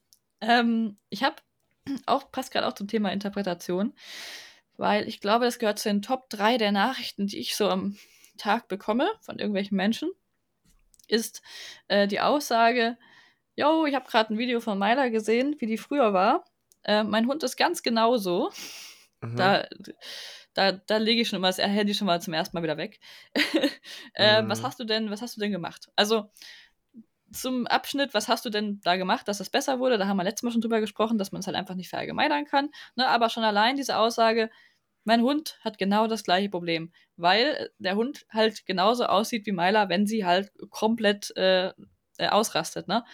ähm, ich habe auch, passt gerade auch zum Thema Interpretation, weil ich glaube, das gehört zu den Top 3 der Nachrichten, die ich so am Tag bekomme von irgendwelchen Menschen, ist äh, die Aussage, yo, ich habe gerade ein Video von Myla gesehen, wie die früher war. Äh, mein Hund ist ganz genauso. Mhm. Da, da, da lege ich schon immer das Handy schon mal zum ersten Mal wieder weg. äh, mhm. Was hast du denn, was hast du denn gemacht? Also zum Abschnitt, was hast du denn da gemacht, dass es besser wurde? Da haben wir letztes Mal schon drüber gesprochen, dass man es halt einfach nicht verallgemeinern kann. Ne? Aber schon allein diese Aussage, mein Hund hat genau das gleiche Problem, weil der Hund halt genauso aussieht wie Myla, wenn sie halt komplett äh, äh, ausrastet. Ne?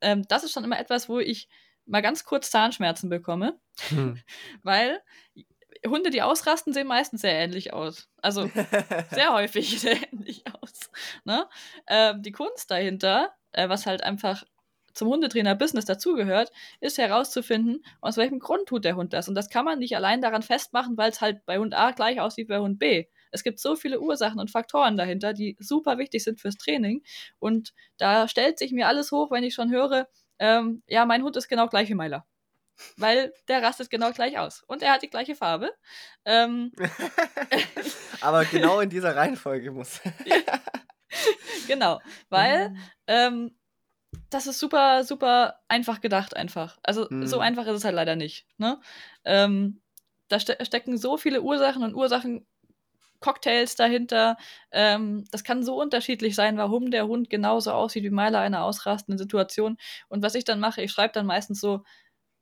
Ähm, das ist schon immer etwas, wo ich mal ganz kurz Zahnschmerzen bekomme, hm. weil Hunde, die ausrasten, sehen meistens sehr ähnlich aus. Also sehr häufig sehr ähnlich aus. Ne? Ähm, die Kunst dahinter, äh, was halt einfach zum Hundetrainer-Business dazugehört, ist herauszufinden, aus welchem Grund tut der Hund das. Und das kann man nicht allein daran festmachen, weil es halt bei Hund A gleich aussieht wie bei Hund B. Es gibt so viele Ursachen und Faktoren dahinter, die super wichtig sind fürs Training. Und da stellt sich mir alles hoch, wenn ich schon höre, ähm, ja, mein Hund ist genau gleich wie Meiler. Weil der rastet genau gleich aus. Und er hat die gleiche Farbe. Ähm, Aber genau in dieser Reihenfolge muss. genau, weil ähm, das ist super, super einfach gedacht einfach. Also mhm. so einfach ist es halt leider nicht. Ne? Ähm, da ste stecken so viele Ursachen und Ursachen Cocktails dahinter. Ähm, das kann so unterschiedlich sein, warum der Hund genauso aussieht wie Meiler in einer ausrastenden Situation. Und was ich dann mache, ich schreibe dann meistens so,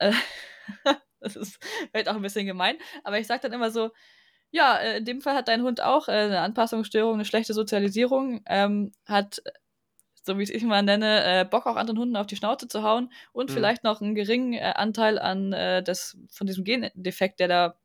das ist vielleicht auch ein bisschen gemein, aber ich sage dann immer so, ja, äh, in dem Fall hat dein Hund auch äh, eine Anpassungsstörung, eine schlechte Sozialisierung, ähm, hat so wie ich es mal nenne, äh, Bock auch anderen Hunden auf die Schnauze zu hauen und mhm. vielleicht noch einen geringen äh, Anteil an äh, des, von diesem Gendefekt, der da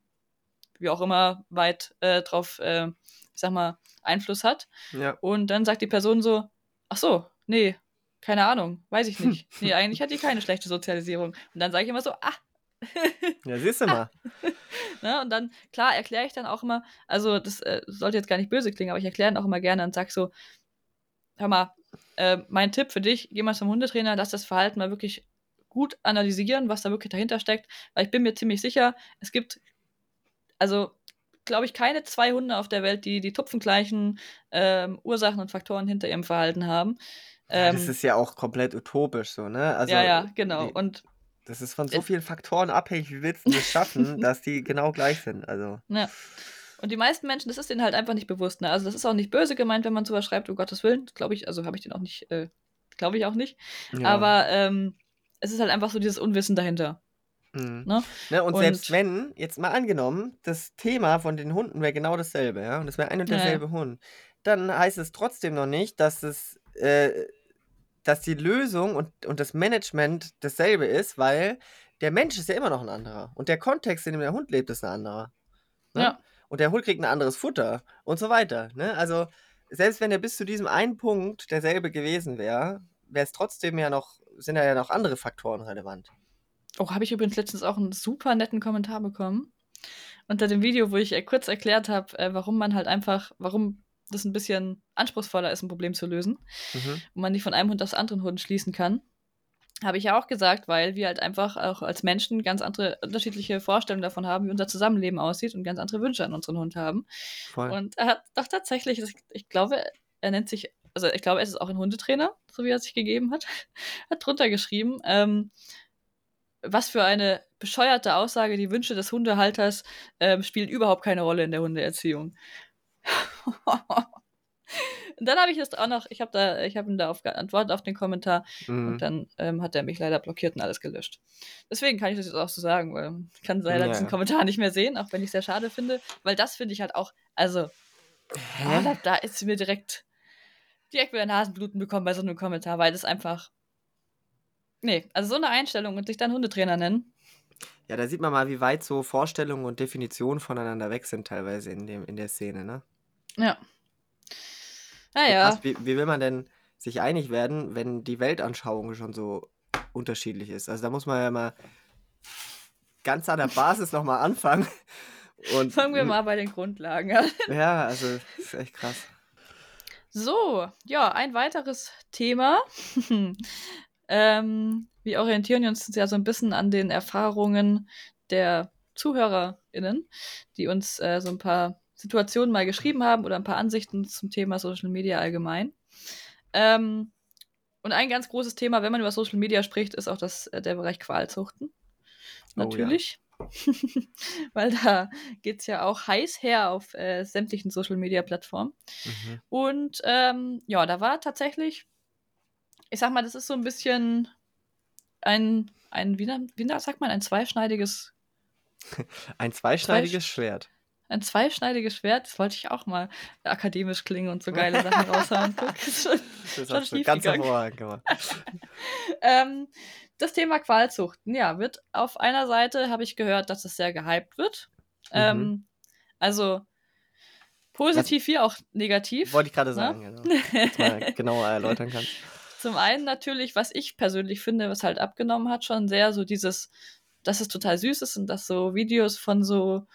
wie auch immer weit äh, drauf, äh, ich sag mal, Einfluss hat. Ja. Und dann sagt die Person so, ach so, nee, keine Ahnung, weiß ich nicht. nee, eigentlich hat die keine schlechte Sozialisierung. Und dann sage ich immer so, ah, ja, siehst du mal. ne, und dann, klar, erkläre ich dann auch immer, also das äh, sollte jetzt gar nicht böse klingen, aber ich erkläre dann auch immer gerne und sage so, hör mal, äh, mein Tipp für dich, geh mal zum Hundetrainer, lass das Verhalten mal wirklich gut analysieren, was da wirklich dahinter steckt, weil ich bin mir ziemlich sicher, es gibt also glaube ich, keine zwei Hunde auf der Welt, die die tupfengleichen ähm, Ursachen und Faktoren hinter ihrem Verhalten haben. Ähm, das ist ja auch komplett utopisch so, ne? Also, ja, ja, genau. Die, und das ist von so vielen Faktoren abhängig, wie willst du das schaffen, dass die genau gleich sind. Also. Ja. Und die meisten Menschen, das ist denen halt einfach nicht bewusst. Ne? Also das ist auch nicht böse gemeint, wenn man sowas schreibt, um Gottes Willen. Glaube ich, also habe ich den auch nicht, äh, glaube ich auch nicht. Ja. Aber ähm, es ist halt einfach so dieses Unwissen dahinter. Mhm. Ne? Ne, und, und, selbst wenn, jetzt mal angenommen, das Thema von den Hunden wäre genau dasselbe, ja, und es wäre ein und derselbe ja. Hund, dann heißt es trotzdem noch nicht, dass es, äh, dass die Lösung und, und das Management dasselbe ist, weil der Mensch ist ja immer noch ein anderer. Und der Kontext, in dem der Hund lebt, ist ein anderer. Ne? Ja. Und der Hund kriegt ein anderes Futter und so weiter. Ne? Also, selbst wenn er bis zu diesem einen Punkt derselbe gewesen wäre, wäre es trotzdem ja noch, sind ja noch andere Faktoren relevant. Oh, habe ich übrigens letztens auch einen super netten Kommentar bekommen. Unter dem Video, wo ich äh, kurz erklärt habe, äh, warum man halt einfach, warum das ein bisschen anspruchsvoller ist, ein Problem zu lösen. Mhm. Und man nicht von einem Hund aufs anderen Hund schließen kann. Habe ich ja auch gesagt, weil wir halt einfach auch als Menschen ganz andere unterschiedliche Vorstellungen davon haben, wie unser Zusammenleben aussieht und ganz andere Wünsche an unseren Hund haben. Voll. Und er hat doch tatsächlich, ich glaube, er nennt sich, also ich glaube, er ist auch ein Hundetrainer, so wie er sich gegeben hat, hat drunter geschrieben, ähm, was für eine bescheuerte Aussage, die Wünsche des Hundehalters ähm, spielen überhaupt keine Rolle in der Hundeerziehung. Und dann habe ich es auch noch, ich habe da, ich habe ihm da auf, geantwortet auf den Kommentar mhm. und dann ähm, hat er mich leider blockiert und alles gelöscht. Deswegen kann ich das jetzt auch so sagen, weil ich kann leider ja. diesen Kommentar nicht mehr sehen, auch wenn ich es sehr schade finde, weil das finde ich halt auch, also, da, da ist mir direkt, direkt wieder Nasenbluten bekommen bei so einem Kommentar, weil das einfach, Nee, also so eine Einstellung und sich dann Hundetrainer nennen. Ja, da sieht man mal, wie weit so Vorstellungen und Definitionen voneinander weg sind teilweise in, dem, in der Szene, ne? Ja. Naja. Krass, wie, wie will man denn sich einig werden, wenn die Weltanschauung schon so unterschiedlich ist? Also da muss man ja mal ganz an der Basis nochmal anfangen. Und, Fangen wir mal bei den Grundlagen an. Ja, also das ist echt krass. So, ja, ein weiteres Thema, ähm, wir orientieren uns ja so ein bisschen an den Erfahrungen der ZuhörerInnen, die uns äh, so ein paar Situationen mal geschrieben haben oder ein paar Ansichten zum Thema Social Media allgemein. Ähm, und ein ganz großes Thema, wenn man über Social Media spricht, ist auch das, äh, der Bereich Qualzuchten. Natürlich. Oh, weil da geht es ja auch heiß her auf äh, sämtlichen Social-Media-Plattformen. Mhm. Und ähm, ja, da war tatsächlich, ich sag mal, das ist so ein bisschen ein, ein wie, wie sagt man, ein zweischneidiges. ein zweischneidiges Schwert. Ein zweischneidiges Schwert, das wollte ich auch mal akademisch klingen und so geile Sachen raushauen. Guck, ist schon, das schon, ganz hervorragend gemacht. ähm, das Thema Qualzuchten, ja, wird auf einer Seite, habe ich gehört, dass es sehr gehypt wird. Mhm. Ähm, also positiv Was, wie auch negativ. Wollte ich gerade ne? sagen, genau. Dass mal genauer erläutern kannst. Zum einen natürlich, was ich persönlich finde, was halt abgenommen hat, schon sehr so dieses, dass es total süß ist und dass so Videos von so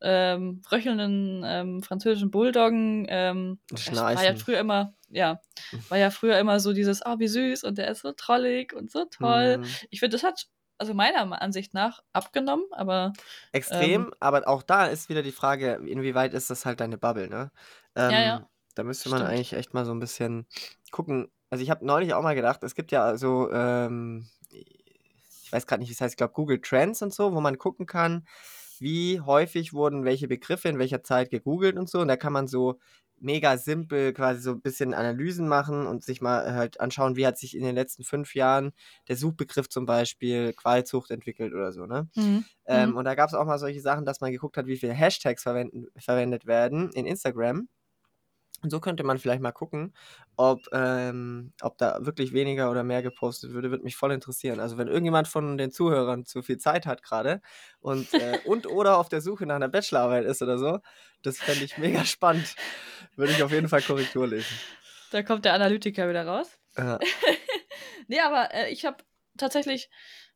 ähm, röchelnden ähm, französischen Bulldoggen. Ähm, war ja früher immer, ja, war ja früher immer so dieses, oh, wie süß und der ist so trollig und so toll. Mhm. Ich finde, das hat also meiner Ansicht nach abgenommen, aber. Extrem, ähm, aber auch da ist wieder die Frage, inwieweit ist das halt deine Bubble, ne? Ähm, ja, ja. Da müsste man Stimmt. eigentlich echt mal so ein bisschen gucken. Also ich habe neulich auch mal gedacht, es gibt ja so, ähm, ich weiß gerade nicht, wie es heißt, ich glaube Google Trends und so, wo man gucken kann, wie häufig wurden welche Begriffe in welcher Zeit gegoogelt und so. Und da kann man so mega simpel quasi so ein bisschen Analysen machen und sich mal halt anschauen, wie hat sich in den letzten fünf Jahren der Suchbegriff zum Beispiel Qualzucht entwickelt oder so, ne? Mhm. Ähm, mhm. Und da gab es auch mal solche Sachen, dass man geguckt hat, wie viele Hashtags verwendet werden in Instagram. Und so könnte man vielleicht mal gucken, ob, ähm, ob da wirklich weniger oder mehr gepostet würde, würde mich voll interessieren. Also wenn irgendjemand von den Zuhörern zu viel Zeit hat gerade und, äh, und oder auf der Suche nach einer Bachelorarbeit ist oder so, das fände ich mega spannend. Würde ich auf jeden Fall Korrektur lesen. Da kommt der Analytiker wieder raus. Ja. nee, aber äh, ich habe tatsächlich,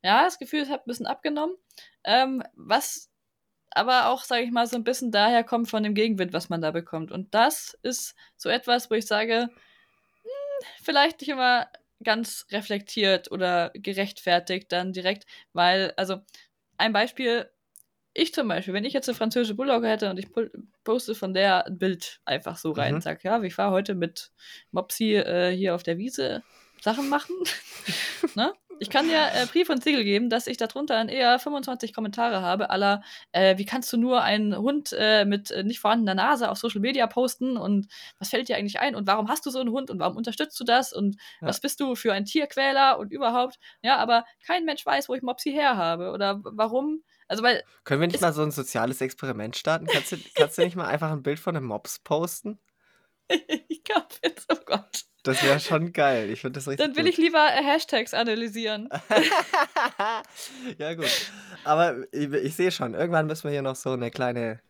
ja, das Gefühl, es hat ein bisschen abgenommen. Ähm, was aber auch, sage ich mal, so ein bisschen daher kommt von dem Gegenwind, was man da bekommt. Und das ist so etwas, wo ich sage, hm, vielleicht nicht immer ganz reflektiert oder gerechtfertigt dann direkt, weil, also ein Beispiel, ich zum Beispiel, wenn ich jetzt eine französische Bulldogge hätte und ich poste von der ein Bild einfach so rein, mhm. sag, ja, ich fahre heute mit Mopsi äh, hier auf der Wiese Sachen machen, ne? Ich kann dir äh, Brief und Siegel geben, dass ich darunter dann eher 25 Kommentare habe, aller, äh, wie kannst du nur einen Hund äh, mit äh, nicht vorhandener Nase auf Social Media posten und was fällt dir eigentlich ein und warum hast du so einen Hund und warum unterstützt du das und ja. was bist du für ein Tierquäler und überhaupt, ja, aber kein Mensch weiß, wo ich Mopsi her habe oder warum. Also, weil. Können wir nicht mal so ein soziales Experiment starten? Kannst du, kannst du nicht mal einfach ein Bild von einem Mops posten? ich glaube jetzt, oh Gott. Das wäre schon geil. Ich finde das richtig Dann will gut. ich lieber äh, Hashtags analysieren. ja, gut. Aber ich, ich sehe schon, irgendwann müssen wir hier noch so eine kleine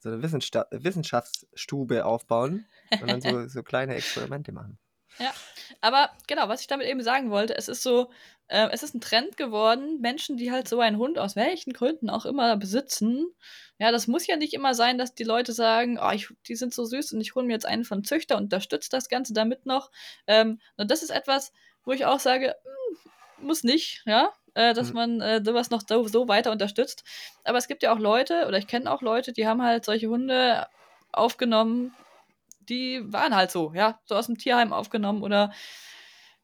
so eine Wissenschaftsstube aufbauen und dann so, so kleine Experimente machen. Ja, aber genau, was ich damit eben sagen wollte, es ist so, äh, es ist ein Trend geworden, Menschen, die halt so einen Hund aus welchen Gründen auch immer besitzen. Ja, das muss ja nicht immer sein, dass die Leute sagen, oh, ich, die sind so süß und ich hole mir jetzt einen von Züchter und unterstütze das Ganze damit noch. Ähm, und das ist etwas, wo ich auch sage, mh, hm, muss nicht, ja, äh, dass mhm. man äh, sowas noch so, so weiter unterstützt. Aber es gibt ja auch Leute, oder ich kenne auch Leute, die haben halt solche Hunde aufgenommen, die waren halt so, ja, so aus dem Tierheim aufgenommen oder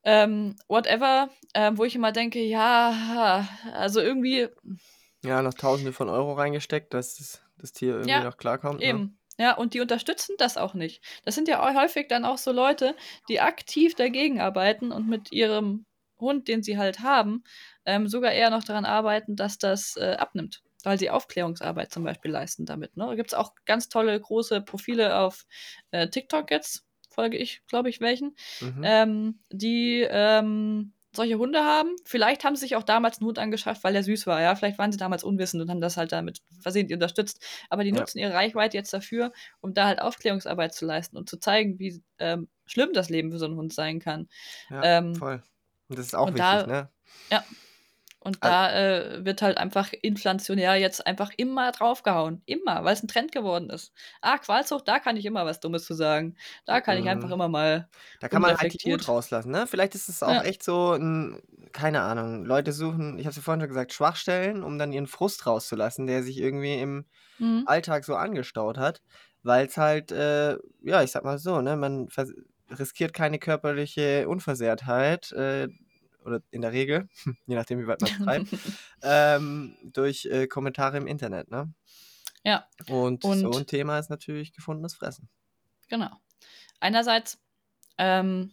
ähm, whatever, äh, wo ich immer denke, ja, also irgendwie. Ja, noch Tausende von Euro reingesteckt, dass das, das Tier irgendwie ja, noch klarkommt. Ne? Eben. Ne? Ja, und die unterstützen das auch nicht. Das sind ja häufig dann auch so Leute, die aktiv dagegen arbeiten und mit ihrem Hund, den sie halt haben, ähm, sogar eher noch daran arbeiten, dass das äh, abnimmt weil sie Aufklärungsarbeit zum Beispiel leisten damit. Ne? Da gibt es auch ganz tolle große Profile auf äh, TikTok jetzt, folge ich, glaube ich, welchen, mhm. ähm, die ähm, solche Hunde haben. Vielleicht haben sie sich auch damals einen Hund angeschafft, weil er süß war. Ja, vielleicht waren sie damals unwissend und haben das halt damit versehentlich unterstützt. Aber die ja. nutzen ihre Reichweite jetzt dafür, um da halt Aufklärungsarbeit zu leisten und zu zeigen, wie ähm, schlimm das Leben für so einen Hund sein kann. Ja, ähm, voll. Und das ist auch wichtig, da, ne? Ja, und da äh, wird halt einfach inflationär jetzt einfach immer draufgehauen. Immer, weil es ein Trend geworden ist. Ah, Qualzucht, da kann ich immer was Dummes zu sagen. Da kann ich einfach mhm. immer mal. Da kann man halt die Wut rauslassen, ne? Vielleicht ist es auch ja. echt so ein, keine Ahnung, Leute suchen, ich habe es ja vorhin schon gesagt, Schwachstellen, um dann ihren Frust rauszulassen, der sich irgendwie im mhm. Alltag so angestaut hat. Weil es halt, äh, ja, ich sag mal so, ne, man riskiert keine körperliche Unversehrtheit. Äh, oder in der Regel, je nachdem, wie weit man es treibt, ähm, durch äh, Kommentare im Internet, ne? Ja. Und, Und- so ein Thema ist natürlich gefundenes Fressen. Genau. Einerseits ähm,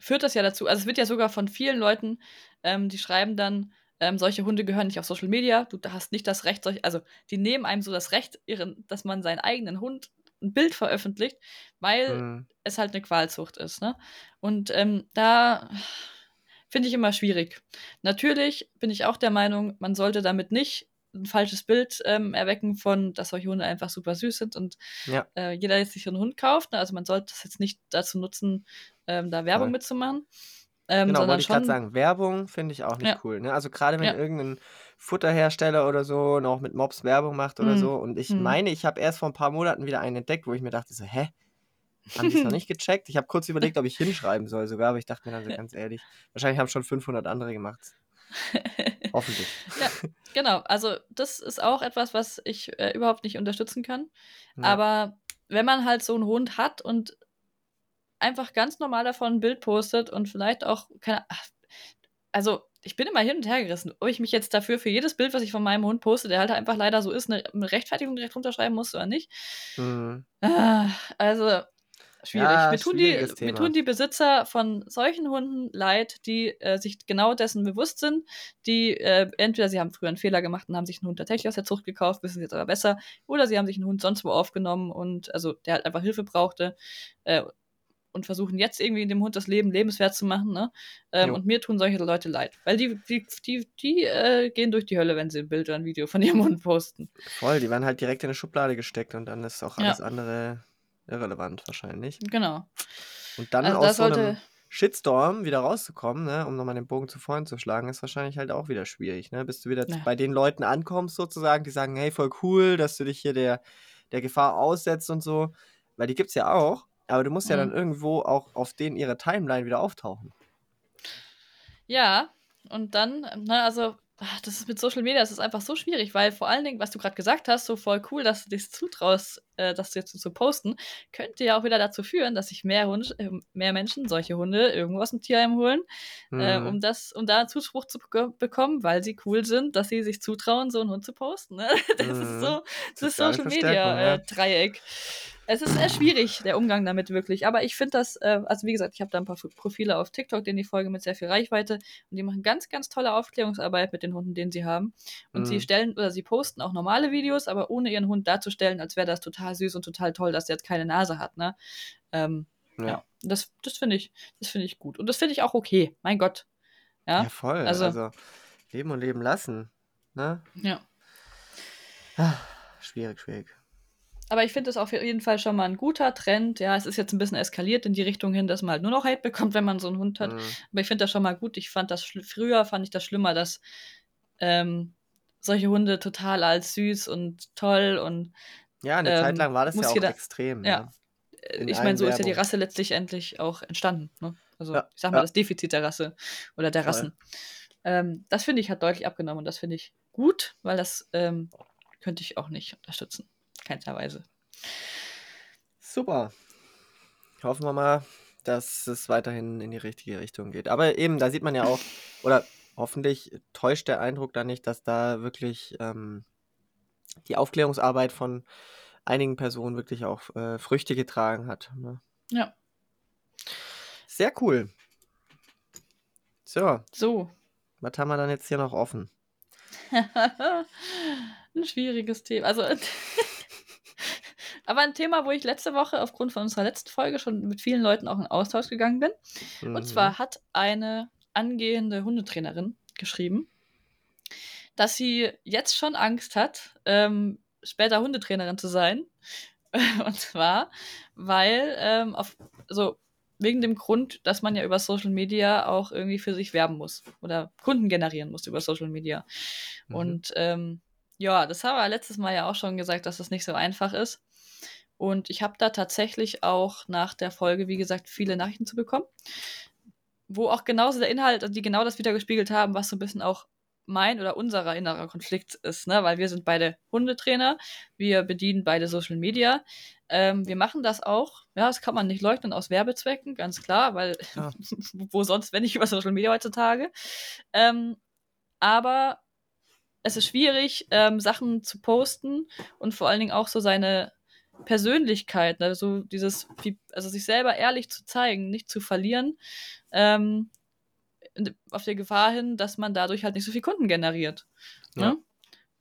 führt das ja dazu, also es wird ja sogar von vielen Leuten, ähm, die schreiben dann, ähm, solche Hunde gehören nicht auf Social Media, du hast nicht das Recht, solch, also die nehmen einem so das Recht, ihren, dass man seinen eigenen Hund ein Bild veröffentlicht, weil Mhm. es halt eine Qualzucht ist. Ne? Und ähm, da finde ich immer schwierig. Natürlich bin ich auch der Meinung, man sollte damit nicht ein falsches Bild ähm, erwecken von, dass solche Hunde einfach super süß sind und Ja. äh, jeder jetzt sich so einen Hund kauft. Ne? Also man sollte das jetzt nicht dazu nutzen, ähm, da Werbung Voll. mitzumachen. Ähm, Genau, sondern wollte ich gerade sagen. Werbung finde ich auch nicht Ja. cool. Ne? Also gerade wenn Ja. irgendein Futterhersteller oder so noch mit Mops Werbung macht oder Mhm. so. Und ich Mhm. meine, ich habe erst vor ein paar Monaten wieder einen entdeckt, wo ich mir dachte so, hä? Haben die es noch nicht gecheckt? Ich habe kurz überlegt, ob ich hinschreiben soll sogar, aber ich dachte mir dann so ganz ehrlich, wahrscheinlich haben schon 500 andere gemacht. Hoffentlich. Genau, also das ist auch etwas, was ich äh, überhaupt nicht unterstützen kann. Ja. Aber wenn man halt so einen Hund hat und einfach ganz normal davon ein Bild postet und vielleicht auch keine. ach, Also, ich bin immer hin und her gerissen, ob ich mich jetzt dafür für jedes Bild, was ich von meinem Hund poste, der halt einfach leider so ist, eine, eine Rechtfertigung direkt runterschreiben muss oder nicht. Mhm. Ah, also, schwierig. Ja, mir, tun die, mir tun die Besitzer von solchen Hunden leid, die äh, sich genau dessen bewusst sind, die äh, entweder sie haben früher einen Fehler gemacht und haben sich einen Hund tatsächlich aus der Zucht gekauft, wissen es jetzt aber besser, oder sie haben sich einen Hund sonst wo aufgenommen und also der halt einfach Hilfe brauchte äh, und versuchen jetzt irgendwie dem Hund das Leben lebenswert zu machen. Ne? Ähm, und mir tun solche Leute leid, weil die, die, die, die äh, gehen durch die Hölle, wenn sie ein Bild oder ein Video von ihrem Hund posten. Voll, die werden halt direkt in eine Schublade gesteckt und dann ist auch Ja. alles andere irrelevant wahrscheinlich. Genau. Und dann Also aus so einem. Shitstorm wieder rauszukommen, ne, um nochmal den Bogen zu vorhin zu schlagen, ist wahrscheinlich halt auch wieder schwierig, ne? Bis du wieder Ja. bei den Leuten ankommst, sozusagen, die sagen, hey, voll cool, dass du dich hier der, der Gefahr aussetzt und so. Weil die gibt's ja auch, aber du musst ja dann Mhm. irgendwo auch auf denen ihre Timeline wieder auftauchen. Ja, und dann, ne, also, ach, das ist mit Social Media, das ist einfach so schwierig, weil vor allen Dingen, was du gerade gesagt hast, so voll cool, dass du dich zutraust, äh, das jetzt so zu posten, könnte ja auch wieder dazu führen, dass sich mehr, Hund, äh, mehr Menschen solche Hunde irgendwo aus dem Tierheim holen, äh, Mhm. um, das, um da Zuspruch zu bek bekommen, weil sie cool sind, dass sie sich zutrauen, so einen Hund zu posten. Ne? Das ist Mhm. so das Soziale Social Verstärkung, ja. Media äh, Dreieck. Es ist sehr schwierig, der Umgang damit wirklich. Aber ich finde das, äh, also wie gesagt, ich habe da ein paar Profile auf TikTok, denen ich folge mit sehr viel Reichweite. Und die machen ganz, ganz tolle Aufklärungsarbeit mit den Hunden, den sie haben. Und sie Mhm. stellen oder sie posten auch normale Videos, aber ohne ihren Hund darzustellen, als wäre das total süß und total toll, dass der jetzt keine Nase hat. Ne? Ähm, Ja. ja. Das, das finde ich, das finde ich gut. Und das finde ich auch okay. Mein Gott. Ja. Ja, voll. also- Also, leben und leben lassen. Ne? ja. Ah, schwierig, schwierig. Aber ich finde es auf jeden Fall schon mal ein guter Trend. Ja, es ist jetzt ein bisschen eskaliert in die Richtung hin, dass man halt nur noch Hate bekommt, wenn man so einen Hund hat. Mhm. Aber ich finde das schon mal gut. Ich fand das früher fand ich das schlimmer, dass ähm, solche Hunde total als süß und toll und Ja, eine Zeit ähm, lang war das ja auch jeder- extrem. ja. ne? äh, ich meine, so ist ja die. Rasse letztlich endlich auch entstanden. Ne? Also Ja, ich sag mal, ja. das Defizit der Rasse oder der Voll. Rassen. Ähm, das finde ich hat deutlich abgenommen und das finde ich gut, weil das ähm, könnte ich auch nicht unterstützen. Keinster Weise. Super. Hoffen wir mal, dass es weiterhin in die richtige Richtung geht. Aber eben, da sieht man ja auch, oder hoffentlich täuscht der Eindruck da nicht, dass da wirklich ähm, die Aufklärungsarbeit von einigen Personen wirklich auch äh, Früchte getragen hat. Ne? Ja. Sehr cool. So, So. was haben wir dann jetzt hier noch offen? ein schwieriges Thema. Also, aber ein Thema, wo ich letzte Woche aufgrund von unserer letzten Folge schon mit vielen Leuten auch in Austausch gegangen bin. Mhm. Und zwar hat eine angehende Hundetrainerin geschrieben, dass sie jetzt schon Angst hat, ähm, später Hundetrainerin zu sein. Und zwar, weil ähm, auf, also wegen dem Grund, dass man ja über Social Media auch irgendwie für sich werben muss oder Kunden generieren muss über Social Media. Mhm. Und ähm, ja, das haben wir letztes Mal ja auch schon gesagt, dass das nicht so einfach ist. Und ich habe da tatsächlich auch nach der Folge, wie gesagt, viele Nachrichten zu bekommen, wo auch genauso der Inhalt, also die genau das wieder gespiegelt haben, was so ein bisschen auch mein oder unserer innerer Konflikt ist, ne? Weil wir sind beide Hundetrainer, wir bedienen beide Social Media. Ähm, wir machen das auch, ja, das kann man nicht leugnen aus Werbezwecken, ganz klar, weil ja. wo sonst, wenn nicht über Social Media heutzutage. Ähm, aber es ist schwierig, ähm, Sachen zu posten und vor allen Dingen auch so seine Persönlichkeit, ne? so dieses, also sich selber ehrlich zu zeigen, nicht zu verlieren, ähm, auf der Gefahr hin, dass man dadurch halt nicht so viel Kunden generiert. Ne? Ja. Ne?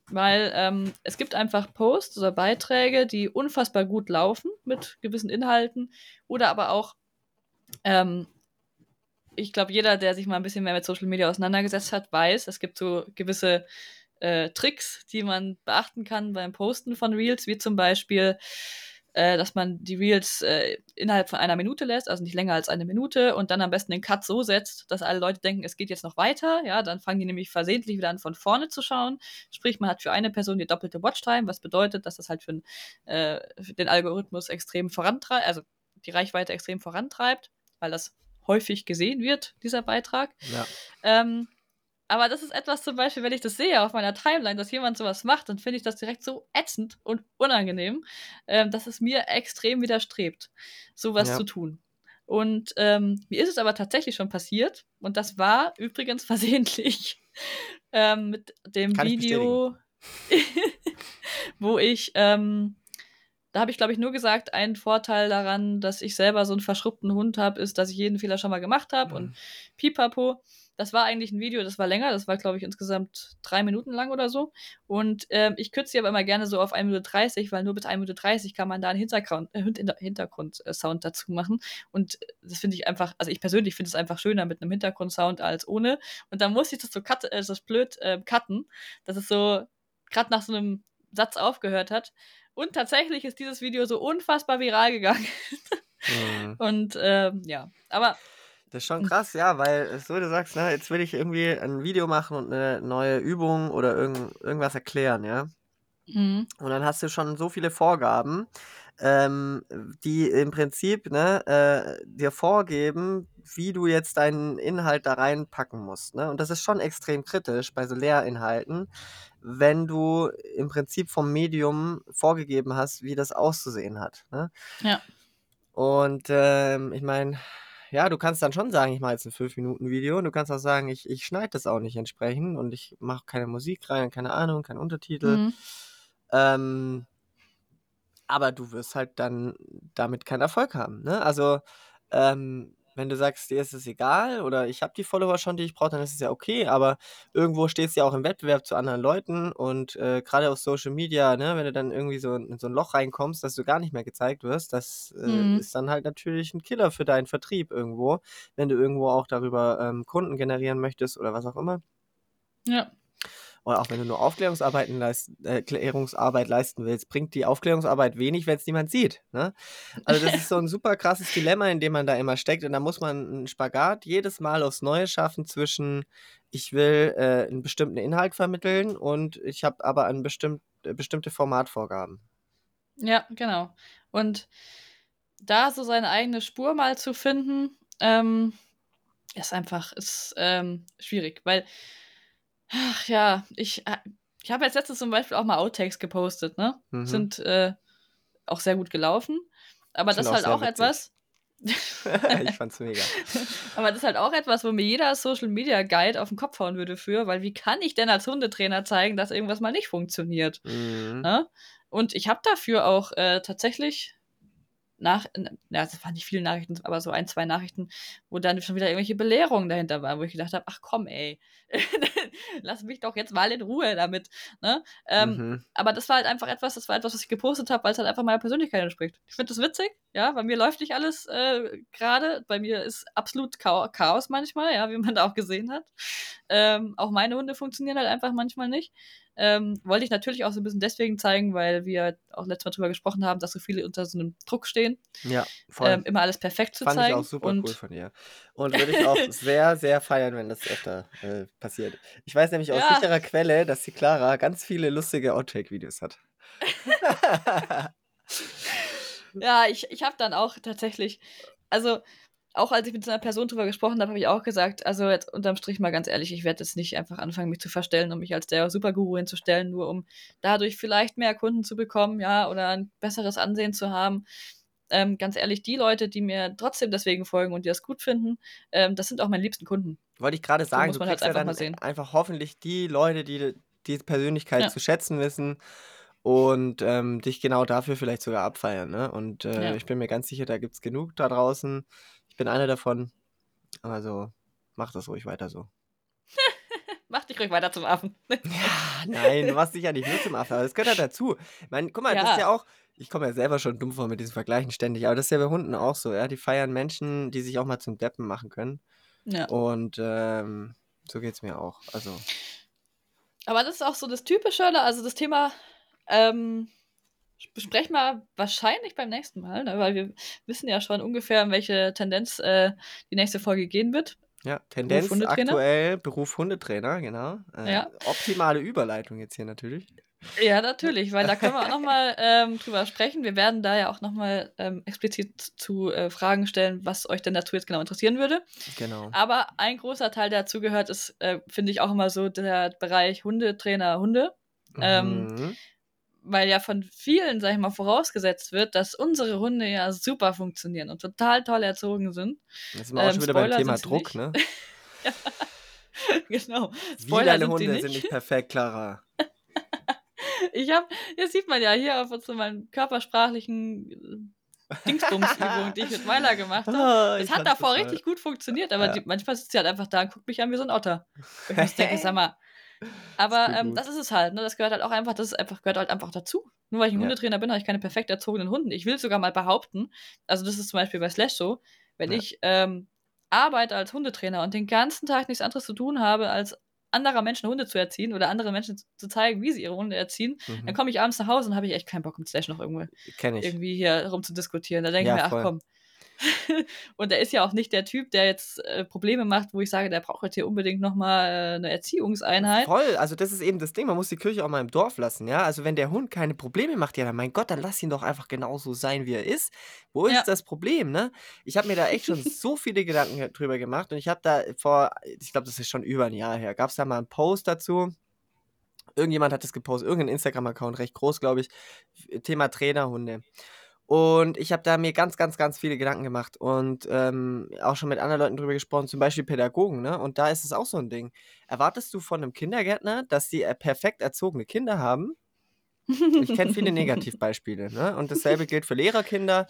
Weil ähm, es gibt einfach Posts oder Beiträge, die unfassbar gut laufen mit gewissen Inhalten oder aber auch, ähm, ich glaube, jeder, der sich mal ein bisschen mehr mit Social Media auseinandergesetzt hat, weiß, es gibt so gewisse äh, Tricks, die man beachten kann beim Posten von Reels, wie zum Beispiel, äh, dass man die Reels äh, innerhalb von einer Minute lässt, also nicht länger als eine Minute, und dann am besten den Cut so setzt, dass alle Leute denken, es geht jetzt noch weiter. Ja, dann fangen die nämlich versehentlich wieder an, von vorne zu schauen. Sprich, man hat für eine Person die doppelte Watchtime, was bedeutet, dass das halt für, äh, für den Algorithmus extrem vorantreibt, also die Reichweite extrem vorantreibt, weil das häufig gesehen wird, dieser Beitrag. Ja. Ähm, aber das ist etwas zum Beispiel, wenn ich das sehe auf meiner Timeline, dass jemand sowas macht, dann finde ich das direkt so ätzend und unangenehm, ähm, dass es mir extrem widerstrebt, sowas ja. zu tun. Und ähm, mir ist es aber tatsächlich schon passiert. Und das war übrigens versehentlich ähm, mit dem Kann Video, wo ich, ähm, da habe ich, glaube ich, nur gesagt, ein Vorteil daran, dass ich selber so einen verschrubbten Hund habe, ist, dass ich jeden Fehler schon mal gemacht habe mhm. und pipapo. Das war eigentlich ein Video, das war länger, das war, glaube ich, insgesamt drei Minuten lang oder so. Und ähm, ich kürze sie aber immer gerne so auf 1 Minute 30, weil nur bis 1 Minute 30 kann man da einen Hintergrund, äh, Hintergrundsound dazu machen. Und das finde ich einfach, also ich persönlich finde es einfach schöner mit einem Hintergrundsound als ohne. Und dann muss ich das so cut, äh, das blöd äh, cutten, dass es so gerade nach so einem Satz aufgehört hat. Und tatsächlich ist dieses Video so unfassbar viral gegangen. mhm. Und ähm, ja, aber das ist schon krass, ja, weil so du sagst, ne, jetzt will ich irgendwie ein Video machen und eine neue Übung oder irgend, irgendwas erklären, ja. Mhm. Und dann hast du schon so viele Vorgaben, ähm, die im Prinzip ne, äh, dir vorgeben, wie du jetzt deinen Inhalt da reinpacken musst. Ne? Und das ist schon extrem kritisch bei so Lehrinhalten, wenn du im Prinzip vom Medium vorgegeben hast, wie das auszusehen hat. Ne? Ja. Und ähm, ich meine, ja, du kannst dann schon sagen, ich mache jetzt ein 5-Minuten-Video und du kannst auch sagen, ich, ich schneide das auch nicht entsprechend und ich mache keine Musik rein, keine Ahnung, keinen Untertitel. Mhm. Ähm, aber du wirst halt dann damit keinen Erfolg haben. Ne? Also ähm, wenn du sagst, dir ist es egal oder ich habe die Follower schon, die ich brauche, dann ist es ja okay, aber irgendwo stehst du ja auch im Wettbewerb zu anderen Leuten und äh, gerade auf Social Media, ne, wenn du dann irgendwie so in so ein Loch reinkommst, dass du gar nicht mehr gezeigt wirst, das äh, mhm. ist dann halt natürlich ein Killer für deinen Vertrieb irgendwo, wenn du irgendwo auch darüber ähm, Kunden generieren möchtest oder was auch immer. Ja. Oder auch wenn du nur Aufklärungsarbeiten leist, äh, Klärungsarbeit leisten willst, bringt die Aufklärungsarbeit wenig, wenn es niemand sieht. Ne? Also das ist so ein super krasses Dilemma, in dem man da immer steckt. Und da muss man einen Spagat jedes Mal aufs Neue schaffen zwischen, ich will äh, einen bestimmten Inhalt vermitteln und ich habe aber ein bestimmt, äh, bestimmte Formatvorgaben. Ja, genau. Und da so seine eigene Spur mal zu finden, ähm, ist einfach ist, ähm, schwierig, weil Ach ja, ich, äh, ich habe jetzt letztens zum Beispiel auch mal Outtakes gepostet, ne? Mhm. Sind äh, auch sehr gut gelaufen. Aber das ist halt auch, auch etwas. ich fand's mega. Aber das ist halt auch etwas, wo mir jeder Social Media Guide auf den Kopf hauen würde für, weil wie kann ich denn als Hundetrainer zeigen, dass irgendwas mal nicht funktioniert? Mhm. Ne? Und ich habe dafür auch äh, tatsächlich nach, ja, das waren nicht viele Nachrichten, aber so ein, zwei Nachrichten, wo dann schon wieder irgendwelche Belehrungen dahinter waren, wo ich gedacht habe, ach komm, ey, lass mich doch jetzt mal in Ruhe damit. Ne? Ähm, mhm. Aber das war halt einfach etwas, das war etwas, was ich gepostet habe, weil es halt einfach meiner Persönlichkeit entspricht. Ich finde das witzig, ja, bei mir läuft nicht alles äh, gerade, bei mir ist absolut Chaos manchmal, ja, wie man da auch gesehen hat. Ähm, auch meine Hunde funktionieren halt einfach manchmal nicht. Ähm, wollte ich natürlich auch so ein bisschen deswegen zeigen, weil wir auch letztes Mal drüber gesprochen haben, dass so viele unter so einem Druck stehen. Ja, voll. Ähm, immer alles perfekt zu Fand zeigen. Fand ich auch super und cool von ihr. Und würde ich auch sehr, sehr feiern, wenn das öfter äh, passiert. Ich weiß nämlich aus ja. sicherer Quelle, dass die Clara ganz viele lustige Outtake-Videos hat. ja, ich, ich habe dann auch tatsächlich, also auch als ich mit so einer Person drüber gesprochen habe, habe ich auch gesagt, also jetzt unterm Strich mal ganz ehrlich, ich werde jetzt nicht einfach anfangen, mich zu verstellen, um mich als der Superguru hinzustellen, nur um dadurch vielleicht mehr Kunden zu bekommen, ja, oder ein besseres Ansehen zu haben. Ähm, ganz ehrlich, die Leute, die mir trotzdem deswegen folgen und die das gut finden, ähm, das sind auch meine liebsten Kunden. Wollte ich gerade sagen, so du kriegst halt ja dann einfach hoffentlich die Leute, die die Persönlichkeit ja. zu schätzen wissen und ähm, dich genau dafür vielleicht sogar abfeiern. Ne? Und äh, ja. ich bin mir ganz sicher, da gibt es genug da draußen. Ich bin einer davon. Also mach das ruhig weiter so. mach dich ruhig weiter zum Affen. ja, nein, du machst dich ja nicht nur zum Affen, aber das gehört ja dazu. Ich meine, guck mal, ja. das ist ja auch, ich komme ja selber schon dumm vor mit diesen Vergleichen ständig, aber das ist ja bei Hunden auch so, ja. Die feiern Menschen, die sich auch mal zum Deppen machen können. Ja. Und ähm, so geht es mir auch. Also. Aber das ist auch so das Typische, also das Thema ähm, besprechen wir wahrscheinlich beim nächsten Mal, ne? weil wir wissen ja schon ungefähr, in welche Tendenz äh, die nächste Folge gehen wird. Ja, Tendenz Beruf aktuell Beruf Hundetrainer, genau. Äh, ja. Optimale Überleitung jetzt hier natürlich. Ja, natürlich, weil da können wir auch nochmal ähm, drüber sprechen. Wir werden da ja auch nochmal ähm, explizit zu äh, Fragen stellen, was euch denn dazu jetzt genau interessieren würde. Genau. Aber ein großer Teil, der dazu gehört, ist, äh, finde ich, auch immer so der Bereich Hundetrainer, Hunde. Ähm, mhm. Weil ja von vielen, sag ich mal, vorausgesetzt wird, dass unsere Hunde ja super funktionieren und total toll erzogen sind. Jetzt sind wir auch ähm, schon wieder Spoiler beim Thema Druck, ne? ja. genau. Spoiler Wie deine sind Hunde nicht. sind nicht perfekt, Clara. ich habe, jetzt sieht man ja hier auf so meinen körpersprachlichen äh, Dingsbumsübung, die ich mit Weiler gemacht habe. Oh, das hat davor richtig gut funktioniert, aber ja. die, manchmal sitzt sie halt einfach da und guckt mich an wie so ein Otter. Und ich muss denken, sag mal, aber das, ähm, das ist es halt, ne? Das gehört halt auch einfach, das ist einfach, gehört halt einfach dazu. Nur weil ich ein ja. Hundetrainer bin, habe ich keine perfekt erzogenen Hunde. Ich will sogar mal behaupten, also das ist zum Beispiel bei Slash so, wenn ja. ich ähm, arbeite als Hundetrainer und den ganzen Tag nichts anderes zu tun habe, als anderer Menschen Hunde zu erziehen oder anderen Menschen zu zeigen, wie sie ihre Hunde erziehen, mhm. dann komme ich abends nach Hause und habe ich echt keinen Bock, mit Slash noch irgendwo irgendwie hier rumzudiskutieren. Da denke ja, ich mir, ach komm, und er ist ja auch nicht der Typ, der jetzt äh, Probleme macht, wo ich sage, der braucht jetzt hier unbedingt nochmal äh, eine Erziehungseinheit. Voll, also das ist eben das Ding, man muss die Kirche auch mal im Dorf lassen, ja. Also wenn der Hund keine Probleme macht, ja, dann mein Gott, dann lass ihn doch einfach genauso sein, wie er ist. Wo ist ja. das Problem, ne? Ich habe mir da echt schon so viele Gedanken drüber gemacht und ich habe da vor, ich glaube, das ist schon über ein Jahr her, gab es da mal einen Post dazu irgendjemand hat das gepostet, irgendein Instagram-Account, recht groß, glaube ich, Thema Trainerhunde. Und ich habe da mir ganz, ganz, ganz viele Gedanken gemacht und ähm, auch schon mit anderen Leuten drüber gesprochen, zum Beispiel Pädagogen, ne? Und da ist es auch so ein Ding. Erwartest du von einem Kindergärtner, dass die äh, perfekt erzogene Kinder haben? Ich kenne viele Negativbeispiele, ne? Und dasselbe gilt für Lehrerkinder.